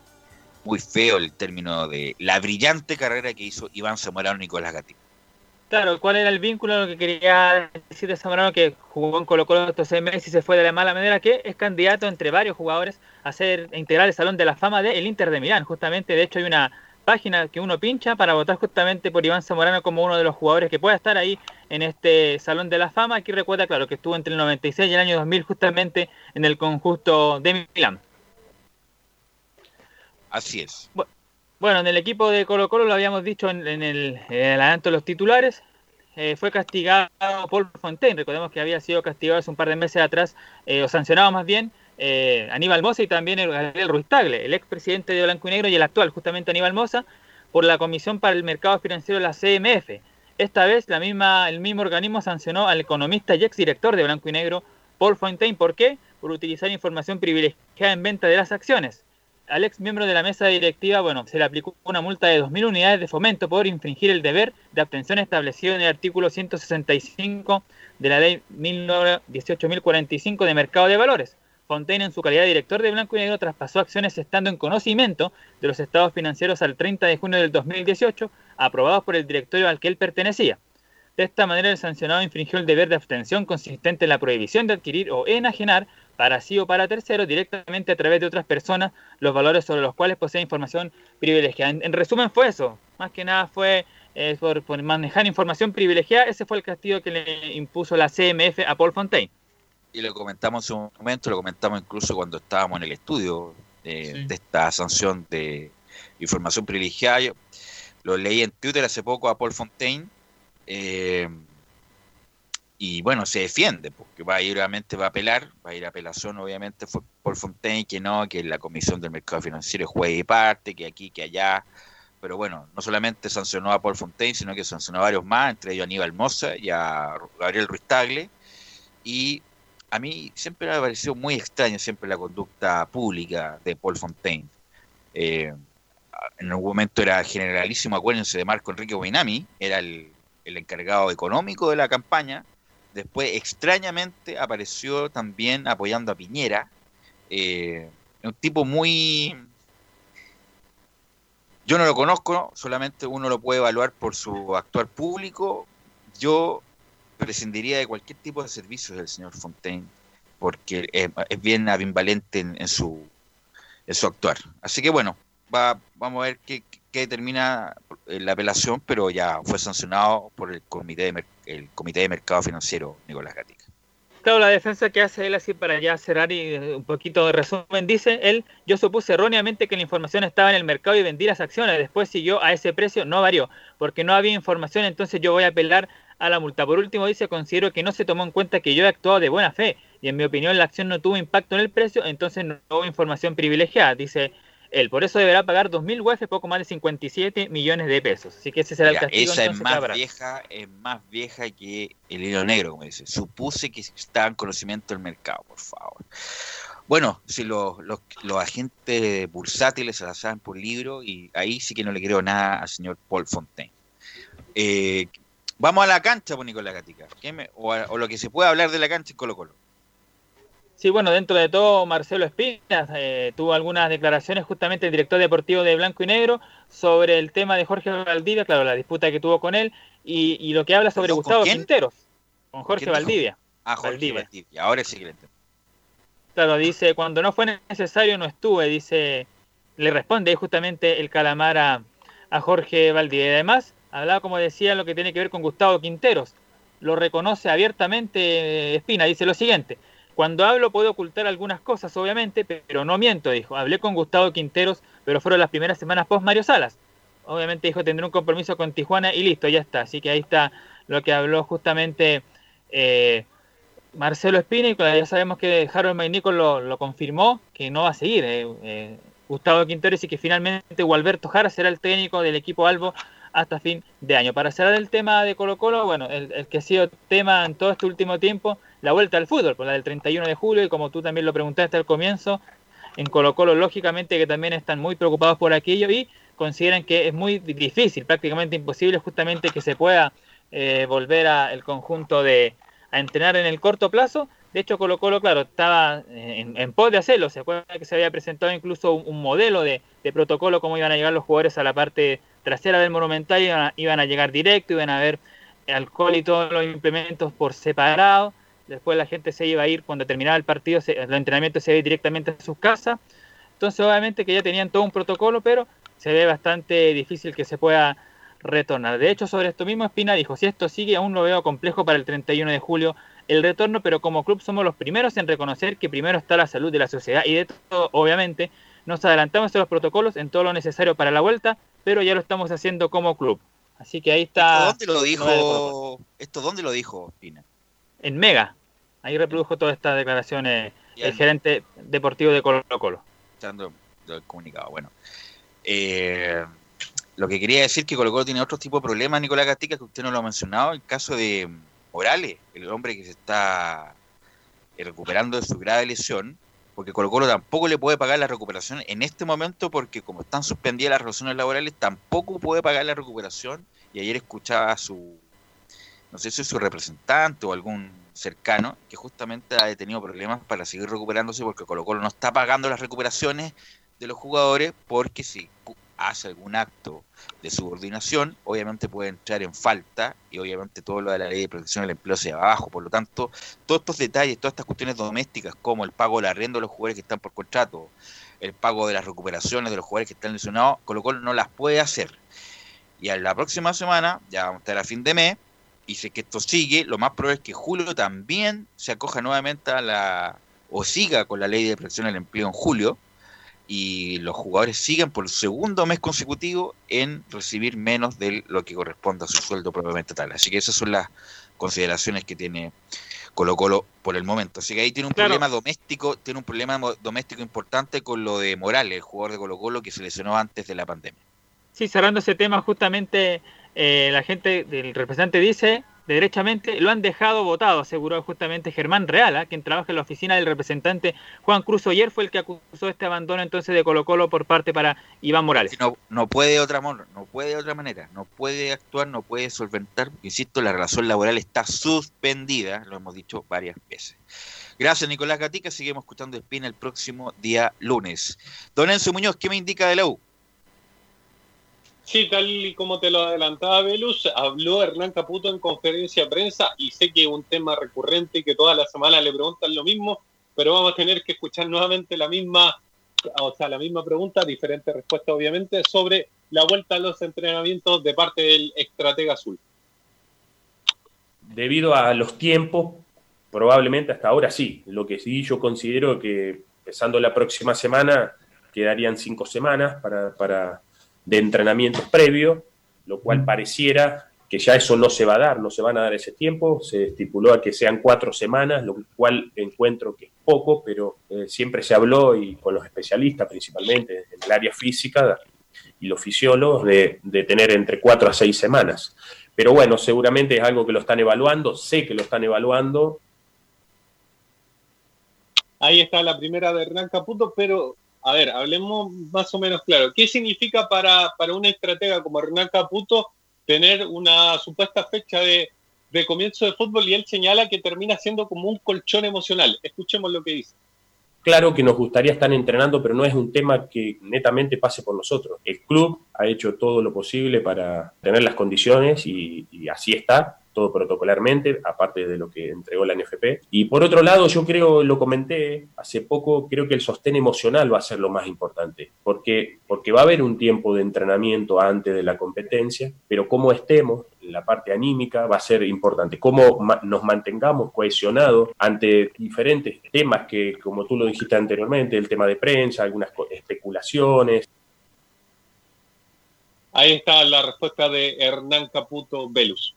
muy feo el término de la brillante carrera que hizo Iván Zamorano y Nicolás Gatica. Claro, ¿cuál era el vínculo? Lo que quería decir de Zamorano, que jugó en Colo Colo estos seis meses y se fue de la mala manera, que es candidato entre varios jugadores a ser a integrar el Salón de la Fama del Inter de Milán. Justamente, de hecho, hay una página que uno pincha para votar justamente por Iván Zamorano como uno de los jugadores que pueda estar ahí en este Salón de la Fama. Aquí recuerda, claro, que estuvo entre el 96 y el año 2000 justamente en el conjunto de Milán. Así es. Bueno, en el equipo de Colo Colo lo habíamos dicho en, en el, en el adelanto de los titulares. eh, fue castigado Paul Fontaine. Recordemos que había sido castigado hace un par de meses atrás, eh, o sancionado más bien, eh, Aníbal Mosa y también el Gabriel Ruiz Tagle, el expresidente de Blanco y Negro y el actual, justamente Aníbal Mosa, por la Comisión para el Mercado Financiero de la CMF. Esta vez la misma, el mismo organismo sancionó al economista y exdirector de Blanco y Negro, Paul Fontaine. ¿Por qué? Por utilizar información privilegiada en venta de las acciones. Al ex miembro de la mesa directiva, bueno, se le aplicó una multa de 2.000 unidades de fomento por infringir el deber de abstención establecido en el artículo 165 de la ley 18.045 de mercado de valores. Fontaine, en su calidad de director de Blanco y Negro, traspasó acciones estando en conocimiento de los estados financieros al 30 de junio del 2018, aprobados por el directorio al que él pertenecía. De esta manera, el sancionado infringió el deber de abstención consistente en la prohibición de adquirir o enajenar para sí o para terceros directamente a través de otras personas los valores sobre los cuales posee información privilegiada. En, en resumen fue eso, más que nada fue eh, por, por manejar información privilegiada, ese fue el castigo que le impuso la CMF a Paul Fontaine. y lo comentamos en un momento, lo comentamos incluso cuando estábamos en el estudio eh, de esta sanción de información privilegiada. Yo lo leí en Twitter hace poco a Paul Fontaine eh, y bueno, se defiende porque va a ir obviamente va a apelar, va a ir a apelación obviamente Paul Fontaine que no, que la Comisión del Mercado Financiero juez y parte, que aquí, que allá. Pero bueno, no solamente sancionó a Paul Fontaine, sino que sancionó a varios más, entre ellos a Aníbal Moza y a Gabriel Ruiz Tagle. Y a mí siempre me ha parecido muy extraña siempre la conducta pública de Paul Fontaine. Eh, en algún momento era generalísimo, acuérdense de Marco Enrique Boinami, era el encargado económico de la campaña. Después, extrañamente, apareció también apoyando a Piñera. Eh, un tipo muy... Yo no lo conozco, solamente uno lo puede evaluar por su actuar público. Yo prescindiría de cualquier tipo de servicios del señor Fontaine, porque es, bien ambivalente en, en su, en su actuar. Así que bueno, va, vamos a ver qué, qué determina la apelación, pero ya fue sancionado por el Comité de, el comité de Mercado Financiero Nicolás Gatica. Claro, la defensa que hace él así para ya cerrar y eh, un poquito de resumen, dice él, yo supuse erróneamente que la información estaba en el mercado y vendí las acciones, después siguió a ese precio, no varió, porque no había información, entonces yo voy a apelar a la multa. Por último, dice, considero que no se tomó en cuenta que yo he actuado de buena fe y en mi opinión la acción no tuvo impacto en el precio, entonces no hubo información privilegiada, dice él. Por eso deberá pagar 2.000 UF, poco más de 57 millones de pesos. Así que ese será Mira, el castigo. esa es más vieja, es más vieja que el hilo negro, como dice. Supuse que estaba en conocimiento del mercado, por favor. Bueno, si los, los, los agentes bursátiles se la saben por libro, y ahí sí que no le creo nada al señor Paul Fontaine. Eh, vamos a la cancha, pues, Nicolás Gatica. ¿Qué me- o, a- o lo que se puede hablar de la cancha en Colo Colo. Sí, bueno, dentro de todo, Marcelo Espinas eh, tuvo algunas declaraciones, justamente el director deportivo de Blanco y Negro, sobre el tema de Jorge Valdivia, claro, la disputa que tuvo con él, y, y lo que habla sobre ¿Con Gustavo quién? Quinteros, con Jorge. Valdivia. Ah, Jorge Valdivia. Valdivia. Ahora sí que le entiendo. Claro, dice, cuando no fue necesario no estuve, dice, le responde justamente el calamar a, a Jorge Valdivia. Y además, hablaba, como decía, lo que tiene que ver con Gustavo Quinteros. Lo reconoce abiertamente eh, Espina, dice lo siguiente. Cuando hablo puedo ocultar algunas cosas, obviamente, pero no miento, dijo. Hablé con Gustavo Quinteros, pero fueron las primeras semanas post Mario Salas. Obviamente dijo tendré un compromiso con Tijuana y listo, ya está. Así que ahí está lo que habló justamente eh, Marcelo Espina y ya sabemos que Harold Maynico lo, lo confirmó que no va a seguir eh, eh, Gustavo Quinteros y que finalmente Gualberto Jara será el técnico del equipo Albo hasta fin de año. Para cerrar el tema de Colo Colo, bueno, el, el que ha sido tema en todo este último tiempo, la vuelta al fútbol, por la del 31 de julio y como tú también lo preguntaste al comienzo, en Colo Colo lógicamente que también están muy preocupados por aquello y consideran que es muy difícil, prácticamente imposible justamente que se pueda eh, volver al conjunto de a entrenar en el corto plazo. De hecho, Colo Colo, claro, estaba en, pos de hacerlo. Se acuerda que se había presentado incluso un, un modelo de, de protocolo, cómo iban a llegar los jugadores a la parte trasera del Monumental, iban a, iban a llegar directo, iban a ver alcohol y todos los implementos por separado. Después la gente se iba a ir cuando terminaba el partido, se, el entrenamiento se iba a ir directamente a sus casas. Entonces, obviamente que ya tenían todo un protocolo, pero se ve bastante difícil que se pueda retornar. De hecho, sobre esto mismo, Espina dijo, si esto sigue, aún lo veo complejo para el 31 de julio el retorno, pero como club somos los primeros en reconocer que primero está la salud de la sociedad y de todo, obviamente, nos adelantamos en los protocolos en todo lo necesario para la vuelta, pero ya lo estamos haciendo como club. Así que ahí está. ¿Dónde lo dijo? ¿Esto dónde lo dijo Pina? En Mega. Ahí reprodujo todas estas declaraciones el gerente deportivo de Colo Colo. Dando el comunicado. Bueno, eh, lo que quería decir que Colo Colo tiene otro tipo de problemas, Nicolás Gatica, que usted no lo ha mencionado, el caso de Morales, el hombre que se está recuperando de su grave lesión, porque Colo Colo tampoco le puede pagar la recuperación en este momento, porque como están suspendidas las relaciones laborales, tampoco puede pagar la recuperación. Y ayer escuchaba a su, no sé si su representante o algún cercano, que justamente ha tenido problemas para seguir recuperándose, porque Colo Colo no está pagando las recuperaciones de los jugadores, porque si hace algún acto de subordinación, obviamente puede entrar en falta y obviamente todo lo de la ley de protección del empleo se va abajo. Por lo tanto, todos estos detalles, todas estas cuestiones domésticas, como el pago del arriendo de los jugadores que están por contrato, el pago de las recuperaciones de los jugadores que están lesionados, Colo Colo no las puede hacer. Y a la próxima semana, ya vamos a estar a fin de mes, y si es que esto sigue, lo más probable es que Julio también se acoja nuevamente a la, o siga con la ley de protección del empleo en julio, y los jugadores sigan por el segundo mes consecutivo en recibir menos de lo que corresponde a su sueldo propiamente tal. Así que esas son las consideraciones que tiene Colo Colo por el momento. Así que ahí tiene un Claro. problema doméstico, tiene un problema doméstico importante con lo de Morales, el jugador de Colo Colo que se lesionó antes de la pandemia. Sí, cerrando ese tema, justamente eh, la gente del representante dice, derechamente, lo han dejado votado, aseguró justamente Germán Reala, quien trabaja en la oficina del representante Juan Cruz Oyer, fue el que acusó este abandono entonces de Colo Colo por parte para Iván Morales. No, no puede de otra no puede de otra manera, no puede actuar, no puede solventar, insisto, la relación laboral está suspendida, lo hemos dicho varias veces. Gracias Nicolás Gatica, seguimos escuchando Espina el próximo día lunes. Don Enzo Muñoz, ¿qué me indica de la U? Sí, tal y como te lo adelantaba Velus, habló Hernán Caputo en conferencia de prensa y sé que es un tema recurrente y que toda la semana le preguntan lo mismo, pero vamos a tener que escuchar nuevamente la misma, o sea, la misma pregunta, diferente respuesta obviamente, sobre la vuelta a los entrenamientos de parte del estratega azul. debido a los tiempos, probablemente hasta ahora sí. Lo que sí yo considero que empezando la próxima semana quedarían cinco semanas para, para- de entrenamientos previos, lo cual pareciera que ya eso no se va a dar, no se van a dar ese tiempo, se estipuló a que sean cuatro semanas, lo cual encuentro que es poco, pero eh, siempre se habló y con los especialistas principalmente en el área física y los fisiólogos de, de tener entre cuatro a seis semanas. Pero bueno, seguramente es algo que lo están evaluando, sé que lo están evaluando, Ahí está la primera de Hernán Caputo, pero a ver, hablemos más o menos claro. ¿Qué significa para, para un estratega como Hernán Caputo tener una supuesta fecha de, de comienzo de fútbol y él señala que termina siendo como un colchón emocional? Escuchemos lo que dice. Claro que nos gustaría estar entrenando, pero no es un tema que netamente pase por nosotros. El club ha hecho todo lo posible para tener las condiciones y, y así está, protocolarmente, aparte de lo que entregó la NFP. Y por otro lado, yo creo, lo comenté hace poco, creo que el sostén emocional va a ser lo más importante, porque, porque va a haber un tiempo de entrenamiento antes de la competencia, pero cómo estemos, la parte anímica va a ser importante, cómo nos mantengamos cohesionados ante diferentes temas que, como tú lo dijiste anteriormente, el tema de prensa, algunas especulaciones, Ahí está la respuesta de Hernán Caputo Velus.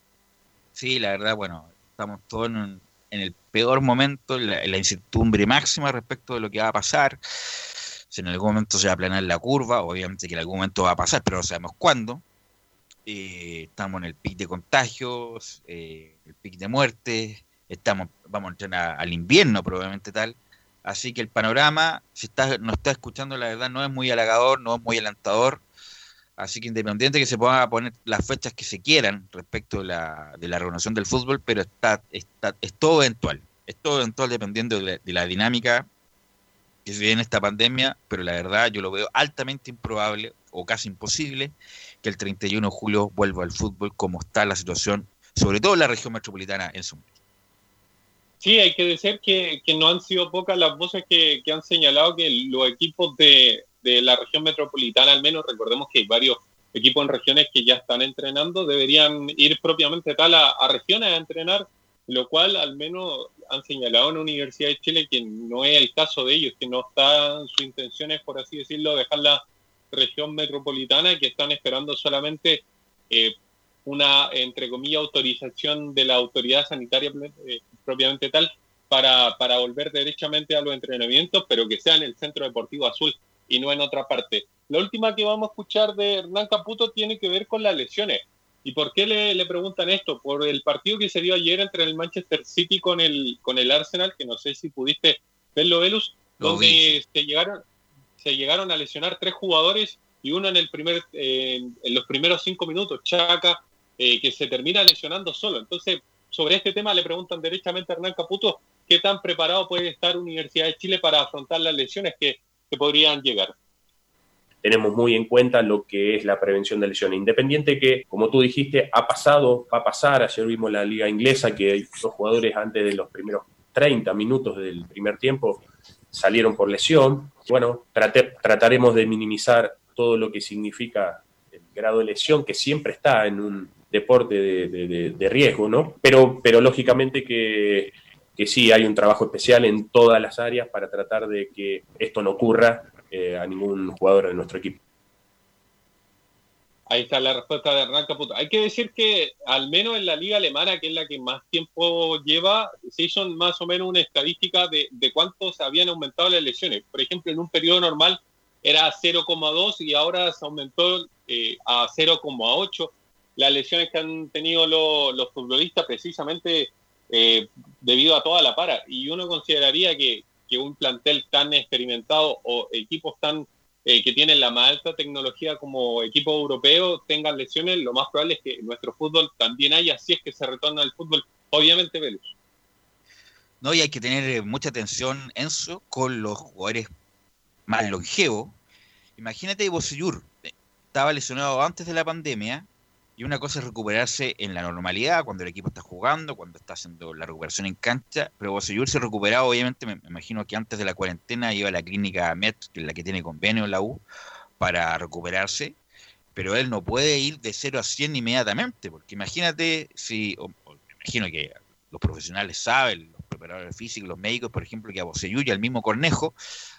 Sí, la verdad, bueno, estamos todos en, un- en el peor momento, en la, la incertidumbre máxima respecto de lo que va a pasar. Si en algún momento se va a aplanar la curva, obviamente que en algún momento va a pasar, pero no sabemos cuándo. Eh, estamos en el pic de contagios, eh, el pic de muertes, estamos, vamos a entrar al invierno probablemente tal. Así que el panorama, si está, nos está escuchando, la verdad no es muy halagador, no es muy alentador. Así que independiente que se puedan poner las fechas que se quieran respecto de la, de la renovación del fútbol, pero está, está, es todo eventual. Es todo eventual dependiendo de la, dinámica que se viene esta pandemia, pero la verdad yo lo veo altamente improbable o casi imposible que el 31 de julio vuelva al fútbol como está la situación, sobre todo en la región metropolitana en su Sí, hay que decir que, que no han sido pocas las voces que, que han señalado que los equipos de, de la región metropolitana, al menos recordemos que hay varios equipos en regiones que ya están entrenando, deberían ir propiamente tal a, regiones a entrenar, lo cual al menos han señalado en la Universidad de Chile que no es el caso de ellos, que no están sus intenciones, por así decirlo, dejar la región metropolitana, que están esperando solamente eh, una, entre comillas, autorización de la autoridad sanitaria eh, propiamente tal para, para volver derechamente a los entrenamientos, pero que sea en el Centro Deportivo Azul y no en otra parte. La última que vamos a escuchar de Hernán Caputo tiene que ver con las lesiones. ¿Y por qué le, le preguntan esto? Por el partido que se dio ayer entre el Manchester City con el, con el Arsenal, que no sé si pudiste verlo, Velus, Lo donde vi, se llegaron, se llegaron a lesionar tres jugadores y uno en el primer, eh, en los primeros cinco minutos, Chaca, eh, que se termina lesionando solo. Entonces, sobre este tema le preguntan derechamente a Hernán Caputo qué tan preparado puede estar Universidad de Chile para afrontar las lesiones que, podrían llegar. tenemos muy en cuenta lo que es la prevención de lesiones. Independiente que, como tú dijiste, ha pasado, va a pasar. Ayer vimos la liga inglesa que dos jugadores antes de los primeros 30 minutos del primer tiempo salieron por lesión. Bueno, trataremos de minimizar todo lo que significa el grado de lesión, que siempre está en un deporte de, de- de- de riesgo, ¿no? Pero, pero lógicamente que, que sí hay un trabajo especial en todas las áreas para tratar de que esto no ocurra eh, a ningún jugador de nuestro equipo. Ahí está la respuesta de Hernán Caputo. Hay que decir que al menos en la liga alemana, que es la que más tiempo lleva, se hizo más o menos una estadística de, de cuánto se habían aumentado las lesiones. Por ejemplo, en un periodo normal era 0,2 y ahora se aumentó eh, a 0,8 las lesiones que han tenido lo- los futbolistas precisamente eh, debido a toda la para. Y uno consideraría que, que un plantel tan experimentado o equipos tan eh, que tienen la más alta tecnología como equipo europeo tengan lesiones, lo más probable es que nuestro fútbol también haya, si es que se retorna al fútbol, obviamente Velus. No, y hay que tener eh, mucha atención, Enzo, con los jugadores más longevos. Imagínate Bosellur, eh, estaba lesionado antes de la pandemia, y una cosa es recuperarse en la normalidad, cuando el equipo está jugando, cuando está haciendo la recuperación en cancha, pero Bosellur se recuperaba, obviamente, me, imagino que antes de la cuarentena iba a la clínica MET, que es la que tiene convenio en la U, para recuperarse, pero él no puede ir de 0 a 100 inmediatamente, porque imagínate si, me imagino que los profesionales saben, los preparadores físicos, los médicos, por ejemplo, que a Bocellur y al mismo Cornejo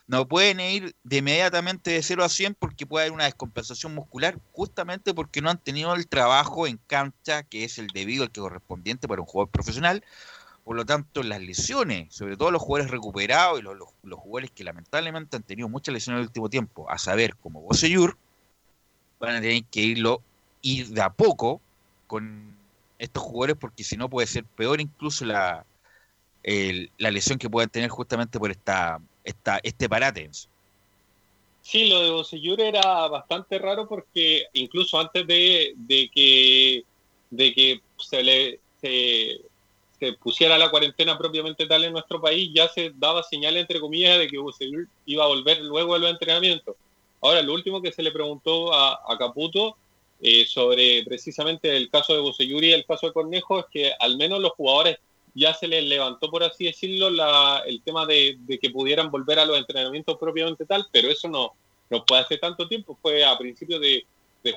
no pueden ir de inmediatamente de 0 a 100 porque puede haber una descompensación muscular, justamente porque no han tenido el trabajo en cancha que es el debido, el que correspondiente para un jugador profesional. Por lo tanto, las lesiones, sobre todo los jugadores recuperados y los, los- jugadores que lamentablemente han tenido muchas lesiones en el último tiempo, a saber, como Boseyur, van a tener que irlo, ir de a poco con estos jugadores porque si no puede ser peor incluso la, la lesión que puedan tener justamente por esta, esta este parate. Sí, lo de Bosellur era bastante raro porque incluso antes de, de que de que se le se, pusiera la cuarentena propiamente tal en nuestro país, ya se daba señal entre comillas de que Bosellur iba a volver luego de los entrenamientos. Ahora, lo último que se le preguntó a, a Caputo eh, sobre precisamente el caso de Bosellur y el caso de Cornejo es que al menos los jugadores ya se les levantó, por así decirlo, la, el tema de, que pudieran volver a los entrenamientos propiamente tal, pero eso no, no fue hace tanto tiempo, fue a principios de,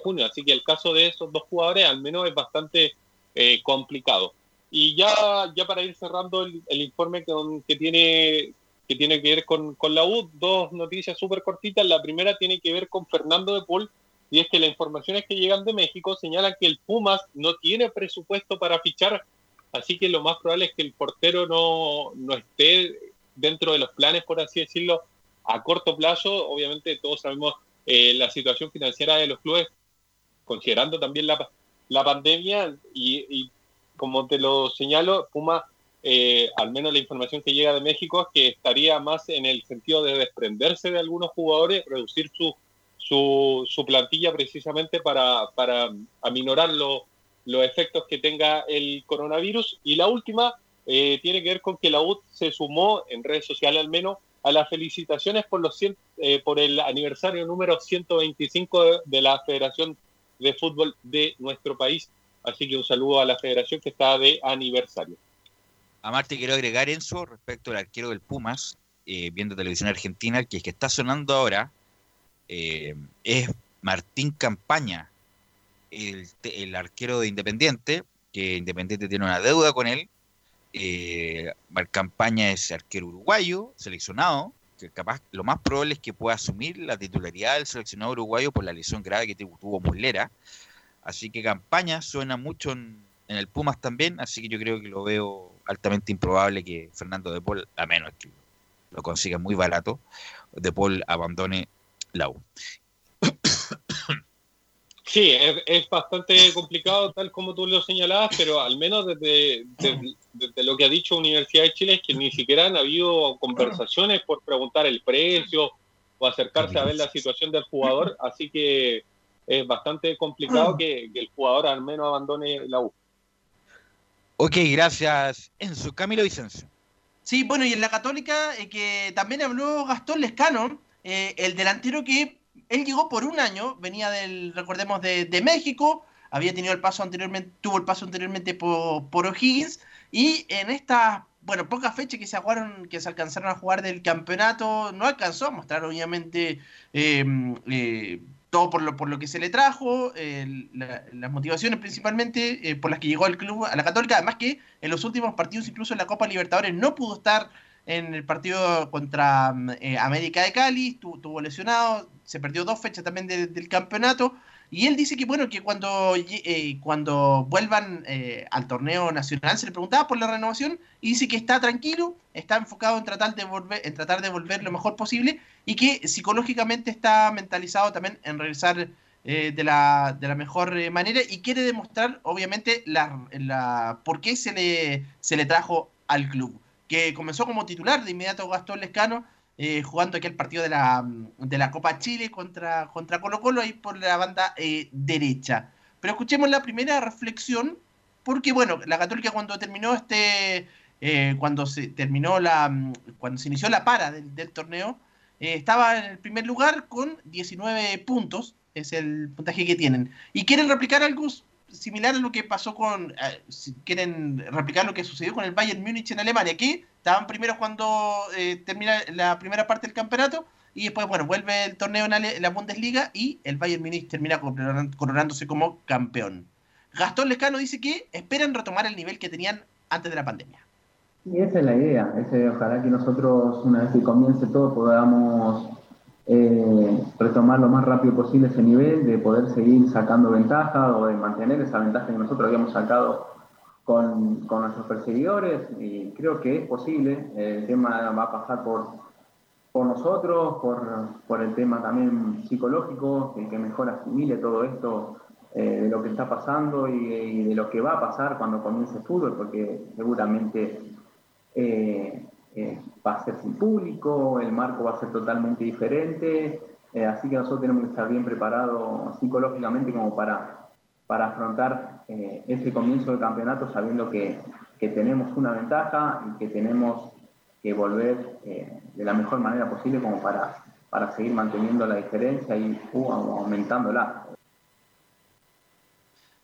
junio, así que el caso de esos dos jugadores al menos es bastante eh, complicado. Y ya, ya para ir cerrando el, informe que, que tiene que tiene que ver con, con la U, dos noticias súper cortitas. La primera tiene que ver con Fernando de Paul, y es que las informaciones que llegan de México señalan que el Pumas no tiene presupuesto para fichar, así que lo más probable es que el portero no, no esté dentro de los planes, por así decirlo, a corto plazo. Obviamente todos sabemos eh, la situación financiera de los clubes, considerando también la, la pandemia, y, y como te lo señalo, Pumas eh, al menos la información que llega de México es que estaría más en el sentido de desprenderse de algunos jugadores, reducir su, su, su plantilla precisamente para, para aminorar lo- los efectos que tenga el coronavirus. Y la última eh, tiene que ver con que la UT se sumó, en redes sociales al menos, a las felicitaciones por, los cien- eh, por el aniversario número 125 de, de la Federación de Fútbol de nuestro país. Así que un saludo a la federación que está de aniversario. A Marte quiero agregar, Enzo, respecto al arquero del Pumas, eh, viendo televisión argentina, que el que está sonando ahora eh, es Martín Campaña, el, el arquero de Independiente, que Independiente tiene una deuda con él. Eh, Campaña es arquero uruguayo, seleccionado, que capaz lo más probable es que pueda asumir la titularidad del seleccionado uruguayo por la lesión grave que tu- tuvo Muslera. Así que Campaña suena mucho en, en el Pumas también, así que yo creo que lo veo altamente improbable que Fernando de Paul, a menos que lo consiga muy barato, de Paul abandone la U. Sí, es, es bastante complicado, tal como tú lo señalabas, pero al menos desde, desde, desde lo que ha dicho Universidad de Chile es que ni siquiera han habido conversaciones por preguntar el precio o acercarse a ver la situación del jugador, así que es bastante complicado que, que el jugador al menos abandone la U. Ok, gracias Enzo. Camilo Vicencio. Sí, bueno, y en la Católica, eh, que también habló Gastón Lescano, eh, el delantero que él llegó por un año, venía del, recordemos, de, de México, había tenido el paso anteriormente, tuvo el paso anteriormente por, por O'Higgins, y en estas, bueno, pocas fechas que se jugaron, que se alcanzaron a jugar del campeonato, no alcanzó a mostrar, obviamente, eh, eh, todo por lo, por lo que se le trajo, eh, la- las motivaciones principalmente eh, por las que llegó al club, a la Católica, además que en los últimos partidos, incluso en la Copa Libertadores, no pudo estar en el partido contra mm, eh, América de Cali, tu- tuvo lesionado, se perdió dos fechas también de- del campeonato, y él dice que bueno, que cuando, eh, cuando vuelvan eh, al torneo nacional se le preguntaba por la renovación y dice que está tranquilo, está enfocado en tratar de volver, en tratar de volver lo mejor posible y que psicológicamente está mentalizado también en regresar eh, de, la, de la mejor eh, manera y quiere demostrar obviamente la, la, por qué se le, se le trajo al club. Que comenzó como titular de inmediato Gastón Lescano, eh, jugando aquel partido de la, de la Copa Chile contra, contra Colo Colo ahí por la banda eh, derecha. Pero escuchemos la primera reflexión, porque bueno, la Católica cuando terminó este, eh, cuando se terminó la, mm, cuando se inició la para del, del torneo, eh, estaba en el primer lugar con 19 puntos, es el puntaje que tienen. Y quieren replicar algo similar a lo que pasó con, eh, si quieren replicar lo que sucedió con el Bayern Múnich en Alemania, que estaban primeros cuando eh, termina la primera parte del campeonato y después, bueno, vuelve el torneo en, la Bundesliga y el Bayern Múnich termina coronándose como campeón. Gastón Lescano dice que esperan retomar el nivel que tenían antes de la pandemia. Sí, esa es la idea. Ese, ojalá que nosotros, una vez que comience todo, podamos eh, retomar lo más rápido posible ese nivel, de poder seguir sacando ventaja o de mantener esa ventaja que nosotros habíamos sacado con, con nuestros perseguidores. Y creo que es posible. El tema va a pasar por, por nosotros, por, por el tema también psicológico, que, que mejor asimile todo esto eh, de lo que está pasando y, y de lo que va a pasar cuando comience el fútbol, porque seguramente eh, va a ser sin público, el marco va a ser totalmente diferente, eh, así que nosotros tenemos que estar bien preparados psicológicamente como para, para afrontar eh, ese comienzo del campeonato sabiendo que, que tenemos una ventaja y que tenemos que volver eh, de la mejor manera posible como para, para seguir manteniendo la diferencia y uh, aumentándola.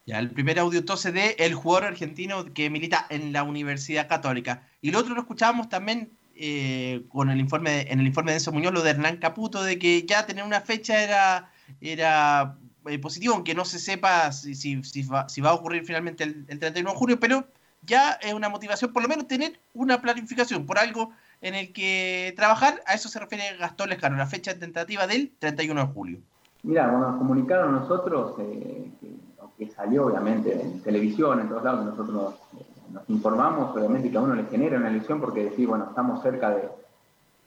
Ya, el primer audio entonces de el jugador argentino que milita en la Universidad Católica. Y lo otro lo escuchábamos también eh, con el informe, en el informe de Enzo Muñoz, lo de Hernán Caputo, de que ya tener una fecha era, era eh, positivo, aunque no se sepa si, si, va, a ocurrir finalmente el, el 31 de julio, pero ya es una motivación, por lo menos tener una planificación por algo en el que trabajar. A eso se refiere Gastón Lescano, la fecha tentativa del 31 de julio. Mira, cuando nos comunicaron nosotros, eh, que, que salió obviamente en televisión, en todos lados, nosotros eh, nos informamos, obviamente que a uno le genera una ilusión porque decir, bueno, estamos cerca de,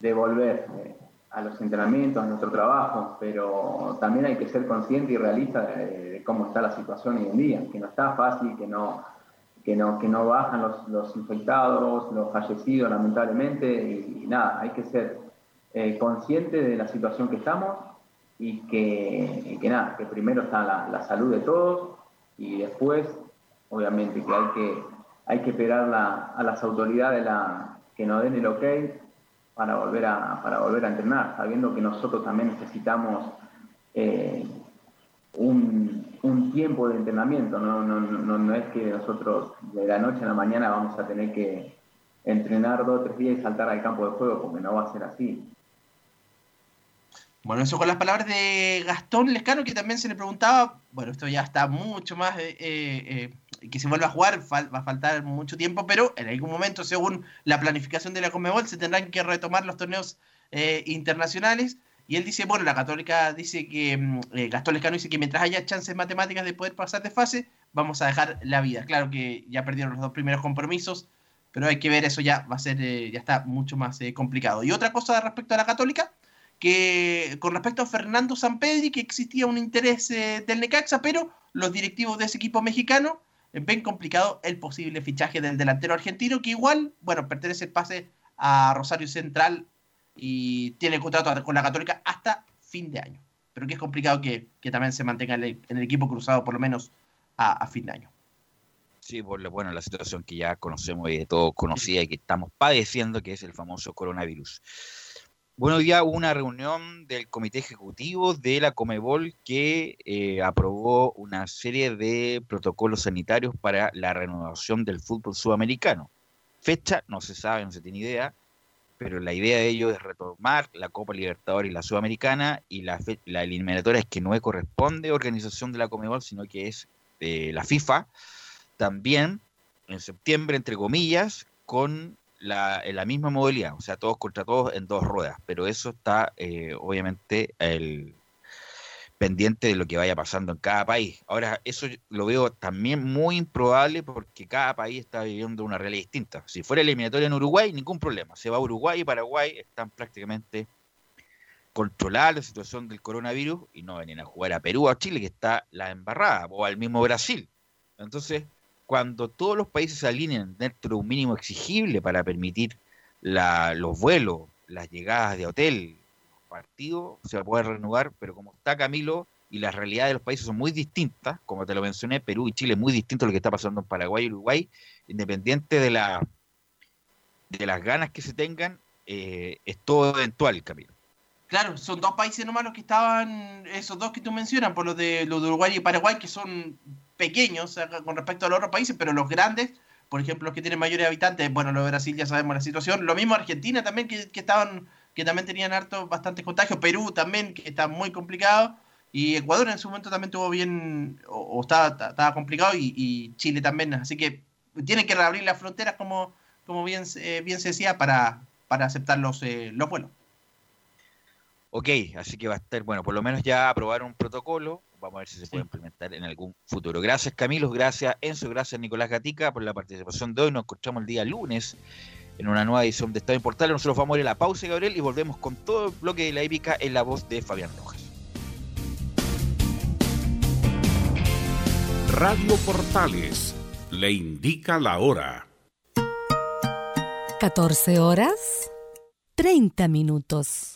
de volver eh, a los entrenamientos, a nuestro trabajo, pero también hay que ser consciente y realista de, cómo está la situación hoy en día, que no está fácil, que no, que no, que no bajan los, los infectados, los fallecidos, lamentablemente, y, nada, hay que ser eh, consciente de la situación que estamos y que, y que nada, que primero está la, salud de todos y después, obviamente, que hay que, hay que esperar a las autoridades que nos den el ok para volver a, para volver a entrenar, sabiendo que nosotros también necesitamos eh, un, un, tiempo de entrenamiento, ¿no? No, no, no, es que nosotros de la noche a la mañana vamos a tener que entrenar dos o tres días y saltar al campo de juego, porque no va a ser así. Bueno, eso con las palabras de Gastón Lescano, que también se le preguntaba, bueno, esto ya está mucho más, eh, eh, que se vuelva a jugar, va a faltar mucho tiempo, pero en algún momento, según la planificación de la Conmebol, se tendrán que retomar los torneos eh, internacionales. Y él dice, bueno, la Católica dice que, eh, Gastón Lescano dice que mientras haya chances matemáticas de poder pasar de fase, vamos a dejar la vida. Claro que ya perdieron los dos primeros compromisos, pero hay que ver, eso ya va a ser, ya está mucho más complicado. Y otra cosa respecto a la Católica, que con respecto a Fernando Sampedri, que existía un interés eh, del Necaxa, pero los directivos de ese equipo mexicano eh, ven complicado el posible fichaje del delantero argentino, que igual, bueno, pertenece el pase a Rosario Central y tiene contrato con la Católica hasta fin de año. Pero que es complicado que, que también se mantenga en el, equipo cruzado por lo menos a, fin de año. Sí, por bueno, la situación que ya conocemos y de todo conocida y que estamos padeciendo, que es el famoso coronavirus. Bueno, hoy hubo una reunión del Comité Ejecutivo de la Comebol que eh, aprobó una serie de protocolos sanitarios para la renovación del fútbol sudamericano. Fecha, no se sabe, no se tiene idea, pero la idea de ello es retomar la Copa Libertadores y la Sudamericana y la, la eliminatoria es que no corresponde organización de la Comebol, sino que es de la FIFA. También en septiembre, entre comillas, con la, la misma modalidad, o sea, todos contra todos en dos ruedas, pero eso está eh, obviamente pendiente de lo que vaya pasando en cada país. Ahora, eso lo veo también muy improbable porque cada país está viviendo una realidad distinta. Si fuera eliminatoria en Uruguay, ningún problema. Se va a Uruguay y Paraguay, están prácticamente controlada la situación del coronavirus y no vienen a jugar a Perú o a Chile, que está la embarrada, o al mismo Brasil. Entonces, cuando todos los países se alineen dentro de un mínimo exigible para permitir los vuelos, las llegadas de hotel, partidos, se puede renovar, pero como está Camilo y las realidades de los países son muy distintas, como te lo mencioné, Perú y Chile es muy distinto a lo que está pasando en Paraguay y Uruguay, independiente de las ganas que se tengan, eh, es todo eventual, Camilo. Claro, son dos países nomás los que estaban, esos dos que tú mencionas, por los de, los de Uruguay y Paraguay, que son pequeños con respecto a los otros países, pero los grandes, por ejemplo, los que tienen mayores habitantes, bueno, lo de Brasil ya sabemos la situación, lo mismo Argentina también, que, estaban, que también tenían harto, bastantes contagios, Perú también, que está muy complicado, y Ecuador en su momento también tuvo bien, o, estaba, estaba complicado, y, y, Chile también, así que tienen que reabrir las fronteras como, como bien, eh, bien se decía, para, para aceptar los, eh, los vuelos. Ok, así que va a estar, bueno, por lo menos ya aprobaron un protocolo. Vamos a ver si se puede implementar en algún futuro. Gracias Camilo, gracias Enzo, gracias Nicolás Gatica por la participación de hoy. Nos encontramos el día lunes en una nueva edición de Estado Importal. Nosotros vamos a ir a la pausa, Gabriel, y volvemos con todo el bloque de la épica en la voz de Fabián Rojas. Radio Portales le indica la hora. 14 horas 30 minutos.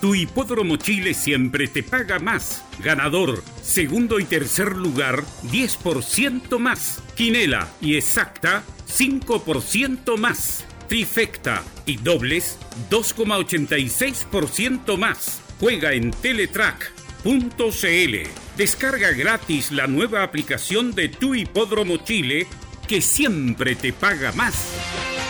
tu hipódromo Chile siempre te paga más. Ganador, segundo y tercer lugar, 10% más. Quinela y exacta, 5% más. Trifecta y dobles, 2,86% más. Juega en Teletrack.cl. Descarga gratis la nueva aplicación de tu hipódromo Chile que siempre te paga más.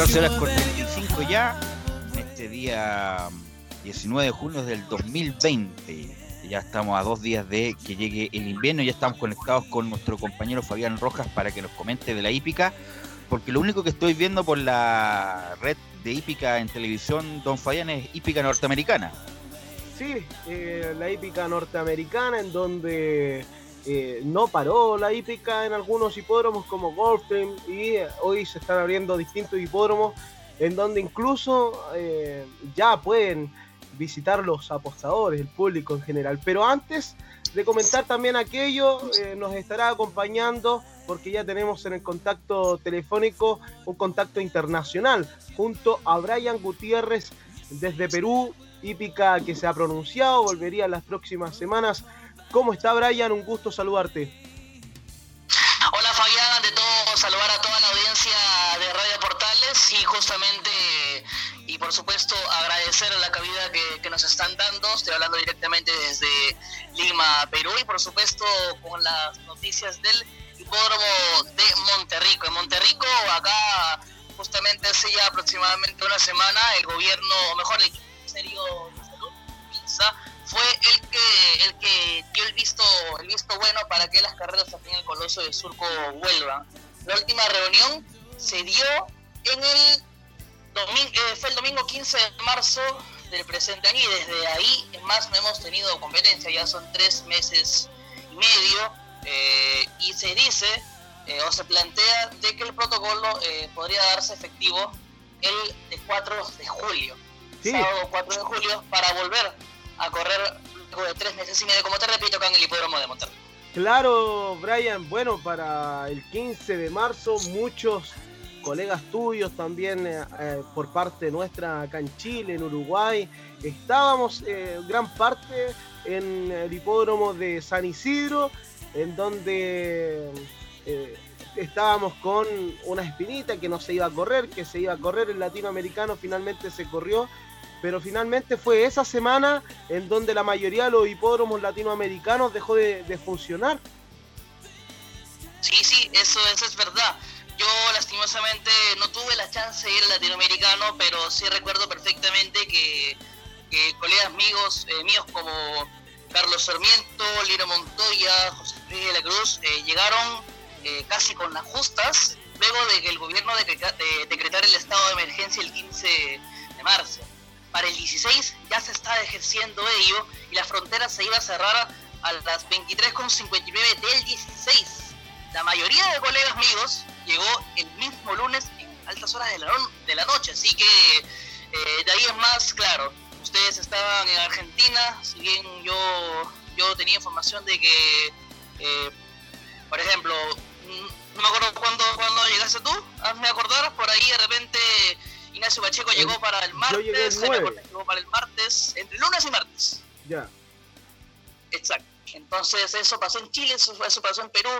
14 horas con sure that 35 ya, en este día 19 de junio del 2020. Ya estamos a dos días de que llegue el invierno, ya estamos conectados con nuestro compañero Fabián Rojas para que nos comente de la hípica. porque lo único que estoy viendo por la red de hípica en televisión, Don Fabián, es hípica norteamericana. Sí, eh, la hípica norteamericana en donde eh, no paró la hípica en algunos hipódromos como Gulfstream y eh, hoy se están abriendo distintos hipódromos en donde incluso eh, ya pueden visitar los apostadores, el público en general. Pero antes de comentar también aquello, nos estará acompañando porque ya tenemos en el contacto telefónico un contacto internacional junto a Brian Gutiérrez desde Perú, hípica que se ha pronunciado, volvería en las próximas semanas. ¿Cómo está Brian? Un gusto saludarte. Hola Fabián, ante todo saludar a toda la audiencia de Radio Portales y justamente y por supuesto agradecer la cabida que, nos están dando, estoy hablando directamente desde Lima, Perú y por supuesto con las noticias del hipódromo de Monterrico. En Monterrico acá justamente hace ya aproximadamente una semana el gobierno, o mejor el Ministerio de Salud, fue el que el que dio el visto el visto bueno para que las carreras aquí en el Coloso de Surco vuelvan. La última reunión se dio en el domingo, fue el domingo 15 de marzo del presente año y desde ahí en más no hemos tenido competencia, ya son tres meses y medio eh, y se dice eh, o se plantea de que el protocolo eh, podría darse efectivo el de 4 de julio, Sí. sábado 4 de julio, para volver a correr tres meses y medio, como te repito, acá en el hipódromo de Monterrey. Claro, Brian, bueno, para el 15 de marzo muchos colegas tuyos también eh, eh, por parte nuestra acá en Chile, en Uruguay, estábamos eh, gran parte en el hipódromo de San Isidro, en donde eh, estábamos con una espinita que no se iba a correr, que se iba a correr el latinoamericano, finalmente se corrió, pero finalmente fue esa semana en donde la mayoría de los hipódromos latinoamericanos dejó de, funcionar. Sí, sí, eso, eso es verdad. Yo lastimosamente no tuve la chance de ir al latinoamericano, pero sí recuerdo perfectamente que, que colegas amigos eh, míos como Carlos Sarmiento, Lino Montoya, José Luis de la Cruz eh, llegaron eh, casi con las justas luego de que el gobierno decreta- de- decretara el estado de emergencia el 15 de marzo. Para el 16 ya se está ejerciendo ello y la frontera se iba a cerrar a las 23.59 del 16. La mayoría de colegas míos llegó el mismo lunes en altas horas de la, noche, así que eh, de ahí es más claro. Ustedes estaban en Argentina, si bien yo, yo tenía información de que, eh, por ejemplo, mm, no me acuerdo cuándo, cuándo llegaste tú, hazme acordar, por ahí de repente Ignacio Pacheco llegó para el martes, Jaime 9. Cortés llegó para el martes, entre lunes y martes. Ya. Exacto. Entonces eso pasó en Chile, eso, eso pasó en Perú.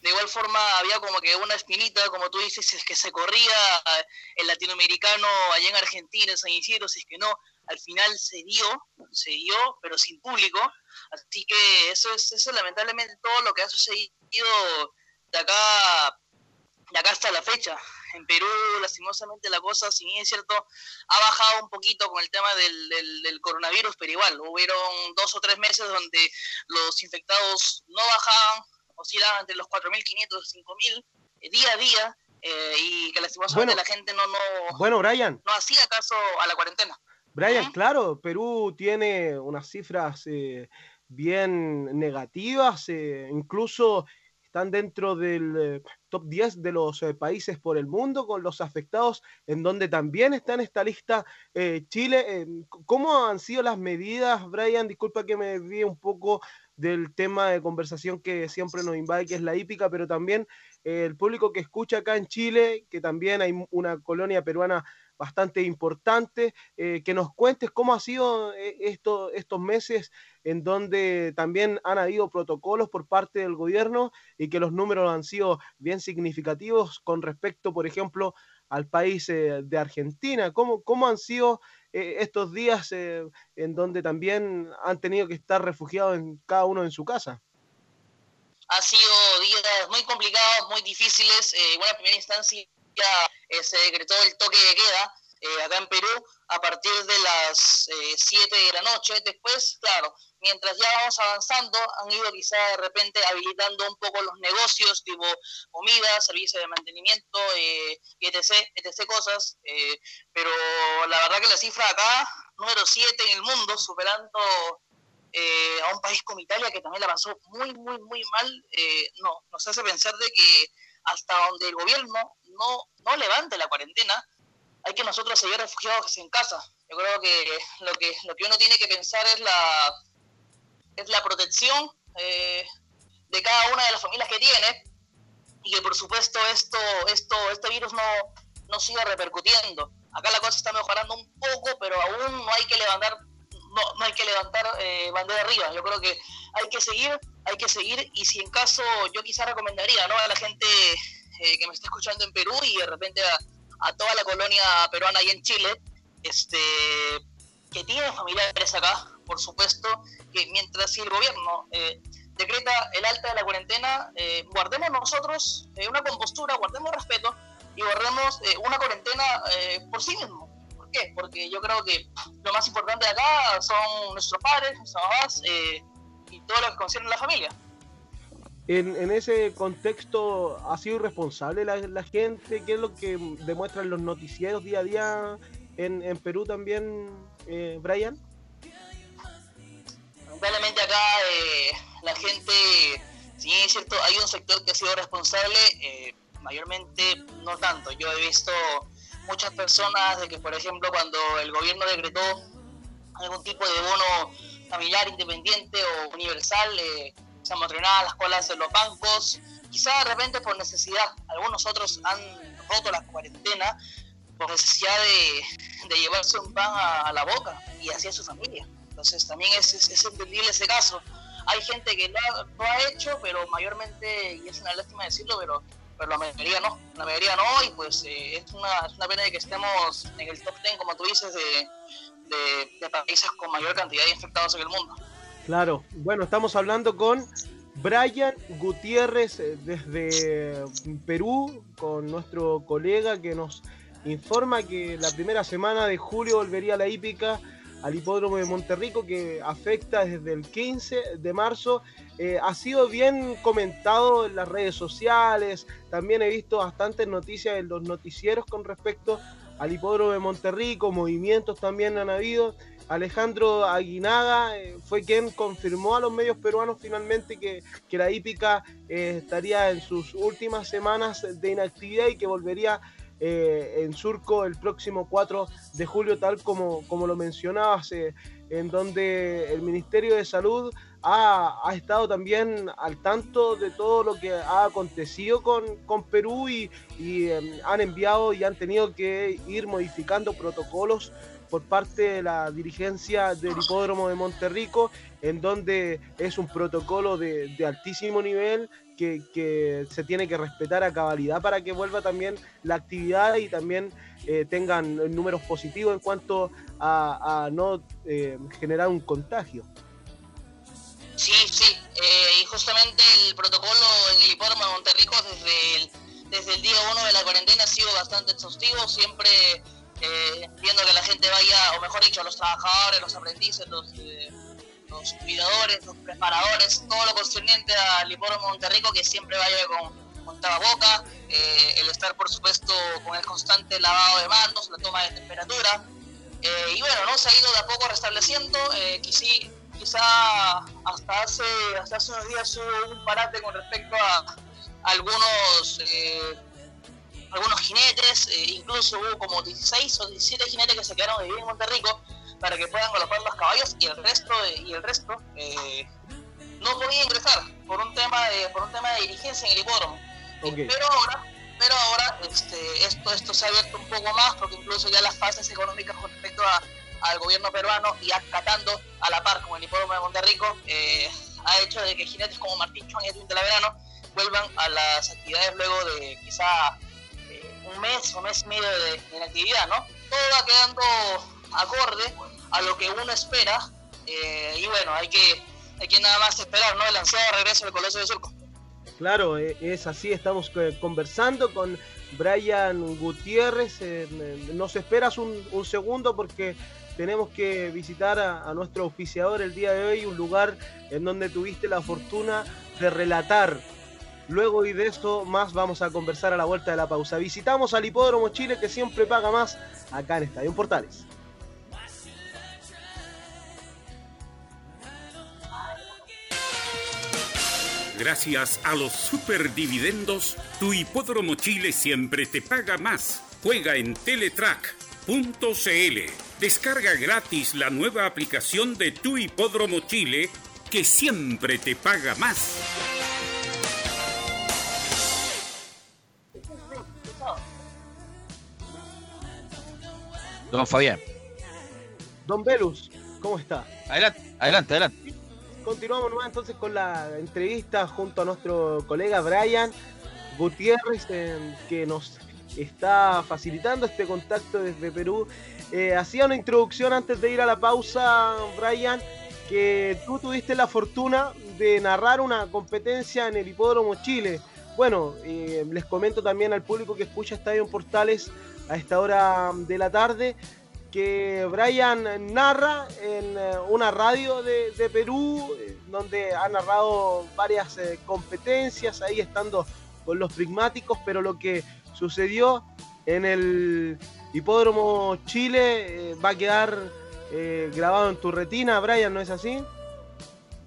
De igual forma había como que una espinita, como tú dices, es que se corría el latinoamericano allá en Argentina, en San Isidro, si es que no, al final se dio, se dio, pero sin público. Así que eso es, eso es lamentablemente todo lo que ha sucedido de acá, de acá hasta la fecha. En Perú, lastimosamente, la cosa, si bien es cierto, ha bajado un poquito con el tema del, del, del coronavirus, pero igual, hubieron dos o tres meses donde los infectados no bajaban, oscilaban entre los 4.500 y 5.000 eh, día a día, eh, y que lastimosamente Bueno. la gente no, no, Bueno, Brian, no hacía caso a la cuarentena. Brian, claro, Perú tiene unas cifras eh, bien negativas, eh, incluso están dentro del top 10 de los eh, países por el mundo con los afectados, en donde también está en esta lista eh, Chile. Eh, ¿Cómo han sido las medidas, Brian? Disculpa que me desvíe un poco del tema de conversación que siempre nos invade, que es la hípica, pero también el público que escucha acá en Chile, que también hay una colonia peruana bastante importante, que nos cuentes cómo ha sido esto, estos meses en donde también han habido protocolos por parte del gobierno y que los números han sido bien significativos con respecto, por ejemplo, al país eh, de Argentina. ¿Cómo, cómo han sido eh, estos días eh, en donde también han tenido que estar refugiados en cada uno en su casa? Ha sido días muy complicados, muy difíciles. Eh, en primera instancia eh, se decretó el toque de queda acá en Perú a partir de las 7 de la noche. Después, claro, mientras ya vamos avanzando, han ido quizá de repente habilitando un poco los negocios, tipo comida, servicio de mantenimiento, eh, etc, etc cosas, eh, pero la verdad que la cifra acá, número 7 en el mundo, superando eh, a un país como Italia que también la avanzó muy, muy, muy mal, eh, no, nos hace pensar de que hasta donde el gobierno no, no levante la cuarentena, hay que nosotros seguir refugiados en casa. Yo creo que lo que, lo que uno tiene que pensar es la, es la protección eh, de cada una de las familias que tiene y que por supuesto esto, esto, este virus no, no siga repercutiendo. Acá la cosa está mejorando un poco, pero aún no hay que levantar, no, no hay que levantar eh, bandera arriba. Yo creo que hay que seguir, hay que seguir y si en caso yo quizá recomendaría ¿no? a la gente eh, que me está escuchando en Perú y de repente a, a toda la colonia peruana y en Chile, este, que tienen familiares acá, por supuesto, que mientras el gobierno eh, decreta el alta de la cuarentena, eh, guardemos nosotros eh, una compostura, guardemos respeto y guardemos eh, una cuarentena por sí mismo. ¿Por qué? Porque yo creo que lo más importante de acá son nuestros padres, nuestras mamás y todo lo que concierne a la familia. En, en ese contexto, ¿ha sido irresponsable la, la gente? ¿Qué es lo que demuestran los noticieros día a día en, en Perú también, eh, Brian? Lamentablemente acá eh, la gente, si bien es cierto, hay un sector que ha sido responsable, eh, mayormente no tanto. Yo he visto muchas personas de que, por ejemplo, cuando el gobierno decretó algún tipo de bono familiar independiente o universal, eh, se amotronaban las colas en los bancos, quizá de repente por necesidad. Algunos otros han roto la cuarentena por necesidad de, llevarse un pan a la boca y así a su familia. Entonces también es, es, es entendible ese caso. Hay gente que lo ha, lo ha hecho, pero mayormente, y es una lástima decirlo, pero, pero la mayoría no. La mayoría no, y pues eh, es, una, es una pena de que estemos en el top 10, como tú dices, de, de, de países con mayor cantidad de infectados en el mundo. Claro, bueno, estamos hablando con Brian Gutiérrez eh, desde Perú, con nuestro colega que nos informa que la primera semana de julio volvería la hípica al hipódromo de Monterrico que afecta desde el 15 de marzo. Eh, ha sido bien comentado en las redes sociales, también he visto bastantes noticias en los noticieros con respecto al hipódromo de Monterrico, movimientos también han habido. Alejandro Aguinaga eh, fue quien confirmó a los medios peruanos finalmente que, que la hípica eh, estaría en sus últimas semanas de inactividad y que volvería eh, en Surco el próximo 4 de julio, tal como, como lo mencionabas, eh, en donde el Ministerio de Salud ha, ha, estado también al tanto de todo lo que ha acontecido con, con Perú y, y eh, han enviado y han tenido que ir modificando protocolos por parte de la dirigencia del hipódromo de Monterrico, en donde es un protocolo de altísimo nivel que, que, se tiene que respetar a cabalidad para que vuelva también la actividad y también eh, tengan números positivos en cuanto a, a no eh, generar un contagio. Sí, sí, eh, y justamente el protocolo en el hipódromo de Monterrico desde el, desde el día uno de la cuarentena ha sido bastante exhaustivo, siempre eh, viendo que la gente vaya, o mejor dicho, los trabajadores, los aprendices, los, eh, los cuidadores, los preparadores, todo lo concerniente al hipódromo Monterrico, que siempre vaya con, con tapaboca, eh, el estar, por supuesto, con el constante lavado de manos, la toma de temperatura. Eh, y bueno, ¿no? se ha ido de a poco restableciendo, eh, quizí, quizá hasta hace, hasta hace unos días hubo un parate con respecto a, algunos algunos jinetes, eh, incluso hubo como 16 o 17 jinetes que se quedaron de vivir en Monterrico para que puedan colocar los caballos y el resto de, y el resto eh, no podía ingresar por un tema de por un tema de dirigencia en el hipódromo. Okay. Pero ahora pero ahora este, esto esto se ha abierto un poco más porque incluso ya las fases económicas con respecto a, al gobierno peruano y acatando a la par con el hipódromo de Monterrico eh, ha hecho de que jinetes como Martín Chuan y Edwin de la Verano vuelvan a las actividades luego de quizá un mes o mes y medio de, de inactividad, ¿no? Todo va quedando acorde a lo que uno espera eh, y bueno, hay que, hay que nada más esperar, ¿no? El ansiado regreso del Coloso de Surco. Claro, eh, es así, estamos eh, conversando con Brian Gutiérrez. eh, Nos esperas un, un segundo porque tenemos que visitar a, nuestro oficiador el día de hoy, un lugar en donde tuviste la fortuna de relatar. Luego y de esto más vamos a conversar a la vuelta de la pausa. Visitamos al Hipódromo Chile que siempre paga más acá en Estadio Portales. Gracias a los superdividendos, tu hipódromo Chile siempre te paga más. Juega en Teletrack.cl. Descarga gratis la nueva aplicación de tu hipódromo Chile que siempre te paga más. Don Fabián. Don Velus, ¿cómo está? Adelante, adelante, adelante. Continuamos nomás entonces con la entrevista junto a nuestro colega Brian Gutiérrez, eh, que nos está facilitando este contacto desde Perú. Eh, hacía una introducción antes de ir a la pausa, Brian, que tú tuviste la fortuna de narrar una competencia en el Hipódromo Chile. Bueno, eh, les comento también al público que escucha Estadio Portales a esta hora de la tarde que Brian narra en eh, una radio de, Perú, donde ha narrado varias eh, competencias, ahí estando con los prismáticos, pero lo que sucedió en el Hipódromo Chile eh, va a quedar grabado en tu retina, Brian, ¿no es así?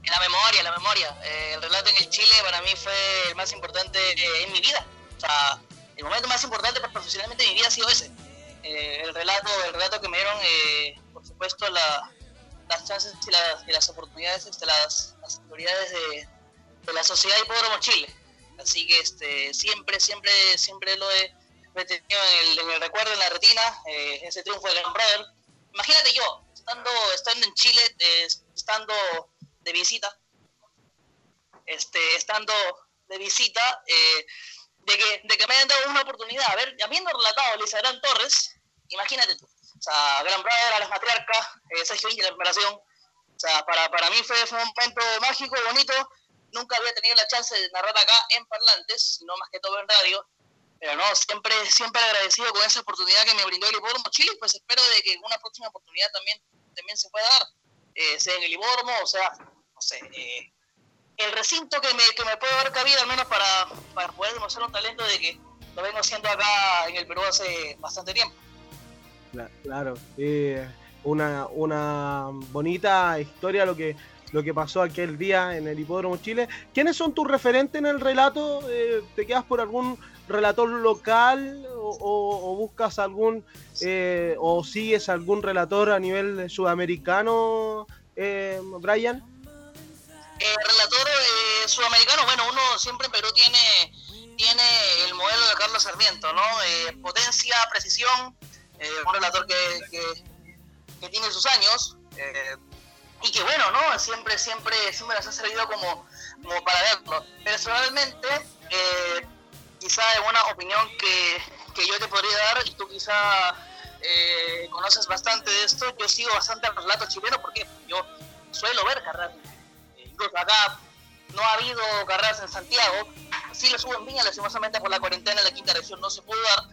La memoria, la memoria. El relato en el Chile para mí fue el más importante en mi vida. O sea, el momento más importante profesionalmente de mi vida ha sido ese. Eh, el relato, el relato que me dieron, eh, por supuesto, la- las chances y las, y las oportunidades, este, las, las autoridades de, la sociedad Hipódromo Chile. Así que este, siempre, siempre, siempre lo he, tenido en el, recuerdo, en la retina, eh, ese triunfo del Gran Brother. Imagínate yo, estando, estando en Chile, estando de visita, este, estando de visita, eh, de, que, de que me hayan dado una oportunidad. A ver, habiendo relatado a Luis Torres, imagínate tú, o sea, Gran Brother, a las matriarcas, eh, Sergio Inge, la preparación, o sea, para, para mí fue, fue un momento mágico, bonito, nunca había tenido la chance de narrar acá en parlantes, sino más que todo en radio, pero no, siempre, siempre agradecido con esa oportunidad que me brindó el Hipódromo Chile, pues espero de que una próxima oportunidad también, también se pueda dar, eh, sea en el Hipódromo, o sea, no sé, eh, el recinto que me, que me puede dar cabida, al menos para, para poder demostrar un talento de que lo vengo haciendo acá en el Perú hace bastante tiempo. Cla- Claro, una, una bonita historia lo que, lo que pasó aquel día en el Hipódromo Chile. ¿Quiénes son tus referentes en el relato? Eh, ¿Te quedas por algún relator local o, o- o buscas algún eh, o sigues algún relator a nivel sudamericano, eh, Brian? Eh, relator eh, sudamericano, bueno, uno siempre en Perú tiene, tiene el modelo de Carlos Sarmiento, ¿no? Eh, potencia, precisión, eh, un relator que, que, tiene sus años eh, y que bueno, ¿no? Siempre, siempre, siempre nos ha servido como, como para verlo. Personalmente, eh, quizá en una opinión que, que yo te podría dar, y tú quizá conoces bastante de esto, yo sigo bastante al relato chileno porque yo suelo ver carreras acá no ha habido carreras en Santiago, sí lo subo en Viña, lastimosamente por la cuarentena en la quinta región no se pudo dar,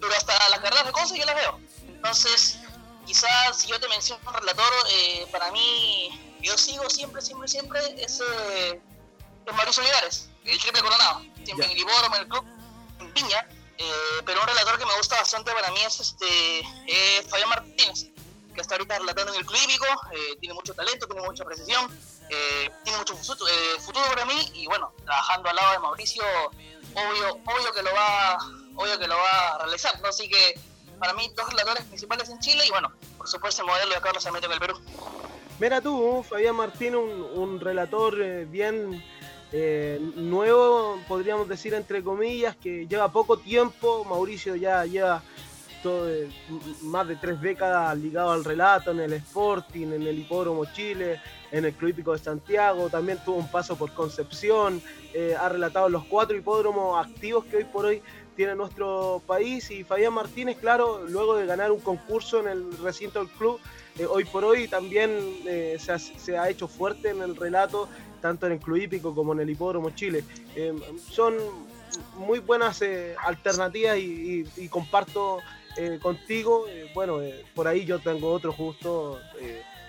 pero hasta las carreras de Conce yo las veo. Entonces, quizás si yo te menciono un relator, eh, para mí, yo sigo siempre, siempre, siempre, es, eh, Mauricio Olivares, el triple coronado, siempre en el Ibódromo, en el club, en Viña, eh, pero un relator que me gusta bastante para mí es este es Fabián Martínez, que está ahorita relatando en el club hípico, eh, tiene mucho talento, tiene mucha precisión, eh, tiene mucho futuro, eh, futuro para mí y bueno, trabajando al lado de Mauricio, obvio, obvio que lo va, obvio que lo va a realizar, ¿no? Así que para mí dos relatores principales en Chile y bueno, por supuesto el modelo de Carlos Sarmiento en el Perú. Mira tú, Fabián Martín, un, un relator eh, bien eh, nuevo, podríamos decir entre comillas, que lleva poco tiempo. Mauricio ya lleva eh, más de tres décadas ligado al relato en el Sporting, en el Hipódromo Chile, en el Club Hípico de Santiago. También tuvo un paso por Concepción. eh, ha relatado los cuatro hipódromos activos que hoy por hoy tiene nuestro país. Y Fabián Martínez, claro, luego de ganar un concurso en el recinto del club, eh, hoy por hoy también eh, se, ha, hecho fuerte en el relato, tanto en el Club Hípico como en el Hipódromo Chile. Son muy buenas alternativas y, comparto contigo. bueno, por ahí yo tengo otro justo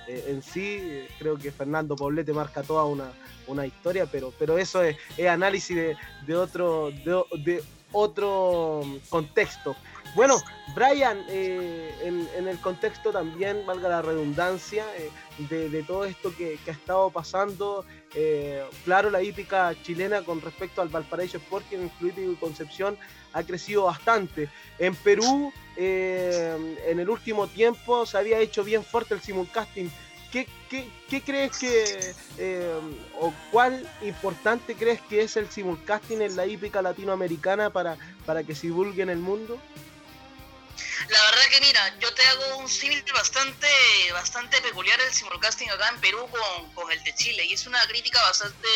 eh, en sí. eh, creo que Fernando Poblete marca toda una, una historia, pero, pero eso es, es análisis de, de otro, de, de otro contexto. Bueno, Brian, eh, en, en el contexto también, valga la redundancia, eh, de, todo esto que, que ha estado pasando, eh, claro, la hípica chilena con respecto al Valparaíso el Club Hípico y Concepción, ha crecido bastante. En Perú, en el último tiempo, se había hecho bien fuerte el simulcasting. ¿Qué, crees que, o cuál importante crees que es el simulcasting en la hípica latinoamericana para, para que se divulgue en el mundo? La verdad que mira, yo te hago un símil bastante, bastante peculiar el simulcasting acá en Perú con, con el de Chile y es una crítica bastante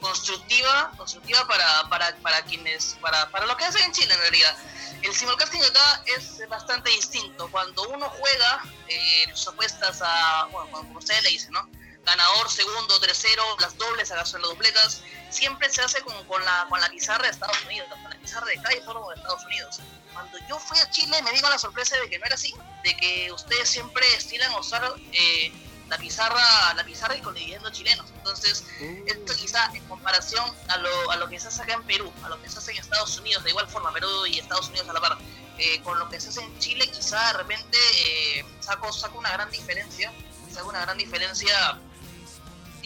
constructiva, constructiva para, para, para quienes, para, para lo que hacen en Chile en realidad. El simulcasting acá es bastante distinto. Cuando uno juega, eh, sus apuestas a, bueno, como ustedes le dicen, ¿no? Ganador, segundo, tercero, las dobles, las dupletas, siempre se hace como con la, con la pizarra de Estados Unidos, con la pizarra de cada foro de Estados Unidos. Cuando yo fui a Chile me digo la sorpresa de que no era así, de que ustedes siempre estilan a usar eh, la pizarra, la pizarra y con dividendos chilenos. Entonces, esto quizá en comparación a lo, a lo que se hace acá en Perú, a lo que se hace en Estados Unidos, de igual forma, Perú y Estados Unidos a la par, eh, con lo que se hace en Chile, quizá de repente eh, saco, saco una gran diferencia, saco una gran diferencia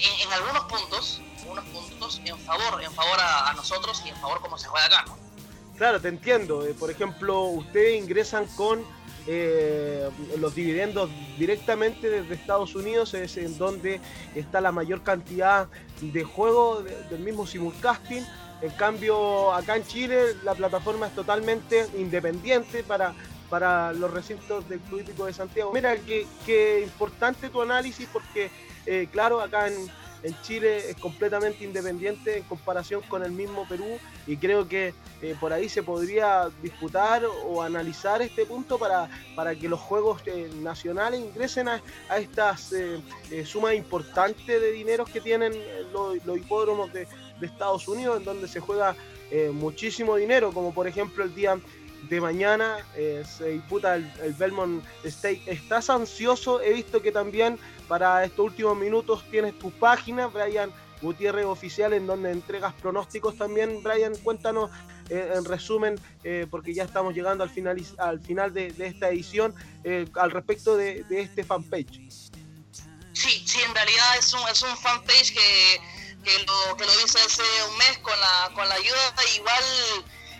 en, en algunos puntos, algunos puntos en favor, en favor a, nosotros y en favor como se juega acá, ¿no? Claro, te entiendo. Eh, por ejemplo, ustedes ingresan con eh, los dividendos directamente desde Estados Unidos, es en donde está la mayor cantidad de juegos de- del mismo simulcasting. En cambio, acá en Chile la plataforma es totalmente independiente para, para los recintos del Club de Santiago. Mira, que, que importante tu análisis porque, eh, claro, acá en, en Chile es completamente independiente en comparación con el mismo Perú y creo que eh, por ahí se podría disputar o analizar este punto para, para que los juegos eh, nacionales ingresen a, estas eh, sumas importantes de dineros que tienen los, hipódromos de, Estados Unidos en donde se juega muchísimo dinero como por ejemplo el día de mañana eh, se disputa el, el Belmont State. ¿Estás ansioso? He visto que también para estos últimos minutos tienes tu página, Brian Gutiérrez Oficial, en donde entregas pronósticos también. Brian, cuéntanos eh, en resumen, eh, porque ya estamos llegando al final, al final de, de esta edición, eh, al respecto de, este fanpage. Sí, sí, en realidad es un, es un fanpage que, que, lo, que lo hice hace un mes con la, con la ayuda. Igual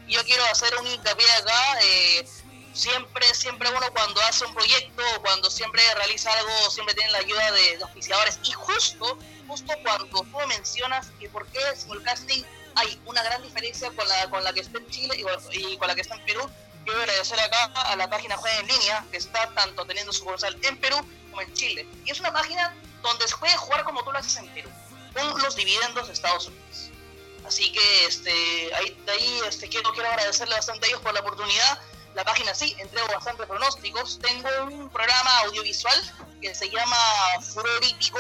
yo quiero hacer un hincapié acá. eh, siempre, siempre uno cuando hace un proyecto, cuando siempre realiza algo, siempre tiene la ayuda de, de auspiciadores. Y justo, justo cuando tú mencionas que por qué simulcasting hay una gran diferencia con la, con la que está en Chile y, con- y con la que está en Perú, yo voy a agradecer acá a la página Juega en Línea, que está tanto teniendo su sucursal en Perú como en Chile. Y es una página donde se puede jugar como tú lo haces en Perú, con los dividendos de Estados Unidos. Así que este, ahí, ahí este, quiero, quiero agradecerle bastante a ellos por la oportunidad. La página sí, entrego bastantes pronósticos. Tengo un programa audiovisual que se llama Furor Hípico,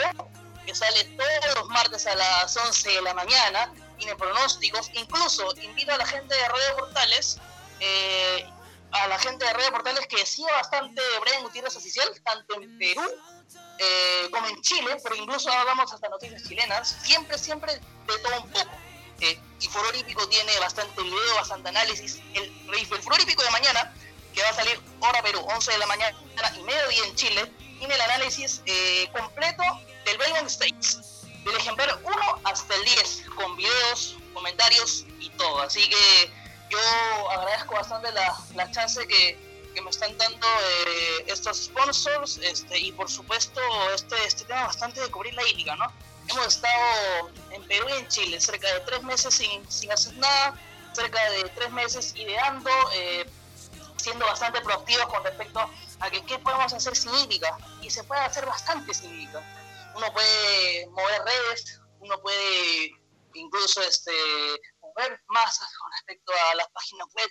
que sale todos los martes a las 11 de la mañana. Tiene pronósticos. Incluso invito a la gente de Radio Portales, eh, a la gente de Radio Portales que siga bastante Brian Gutiérrez Oficial, tanto en Perú eh, como en Chile, pero incluso hablamos hasta noticias chilenas. Siempre, siempre de todo un poco. Eh, y Foro Olímpico tiene bastante video, bastante análisis. El, el Foro Olímpico de mañana, que va a salir hora Perú, 11 de la mañana y mediodía en Chile, tiene el análisis eh, completo del Belmont States, del ejemplar 1 hasta el 10, con videos, comentarios y todo. Así que yo agradezco bastante la, la chance que, que me están dando eh, estos sponsors este, y por supuesto este, este tema bastante de cubrir la hípica, ¿no? Hemos estado en Perú y en Chile cerca de tres meses sin, sin hacer nada, cerca de tres meses ideando, eh, siendo bastante proactivos con respecto a que qué podemos hacer sin hípica. Y se puede hacer bastante sin hípica. Uno puede mover redes, uno puede incluso este, mover masas con respecto a las páginas web.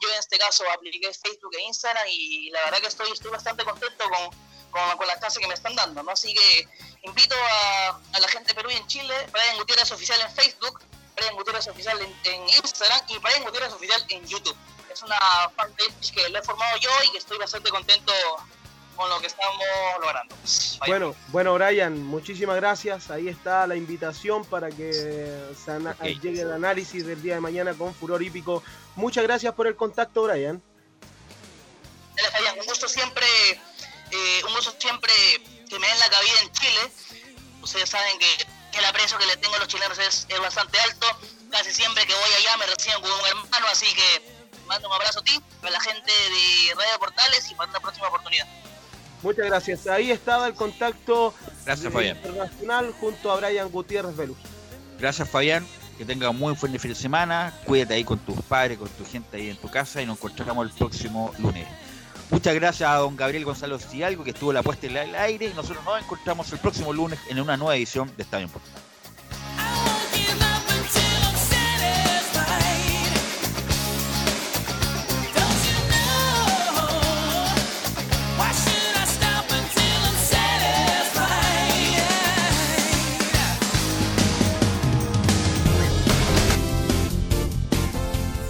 Yo en este caso apliqué Facebook e Instagram y la verdad que estoy, estoy bastante contento con, con, con la clase que me están dando, ¿no? Así que invito a, a la gente de Perú y en Chile, Brian Gutiérrez Oficial en Facebook, Brian Gutiérrez Oficial en, en Instagram y Brian Gutiérrez Oficial en YouTube. Es una fanpage que lo he formado yo y que estoy bastante contento con lo que estamos logrando. Bueno, bueno, Brian, muchísimas gracias. Ahí está la invitación para que se llegue el análisis del día de mañana con Furor Hípico. Muchas gracias por el contacto, Brian. Un gusto siempre, eh, un gusto siempre que me den la cabida en Chile. Ustedes saben que, que el aprecio que le tengo a los chilenos es, es bastante alto. Casi siempre que voy allá me reciben como un hermano, así que mando un abrazo a ti, a la gente de Radio Portales y para una próxima oportunidad. Muchas gracias. Ahí estaba el contacto Gracias, Fabián. internacional junto a Brian Gutiérrez Velus. Gracias, Fabián. Que tenga un muy buen fin de semana. Cuídate ahí con tus padres, con tu gente ahí en tu casa y nos encontramos el próximo lunes. Muchas gracias a don Gabriel Gonzalo Cialgo que estuvo la puesta en el aire y nosotros nos encontramos el próximo lunes en una nueva edición de Estadio Importante.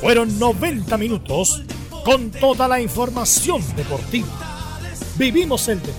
Fueron 90 minutos con toda la información deportiva. Vivimos el deporte.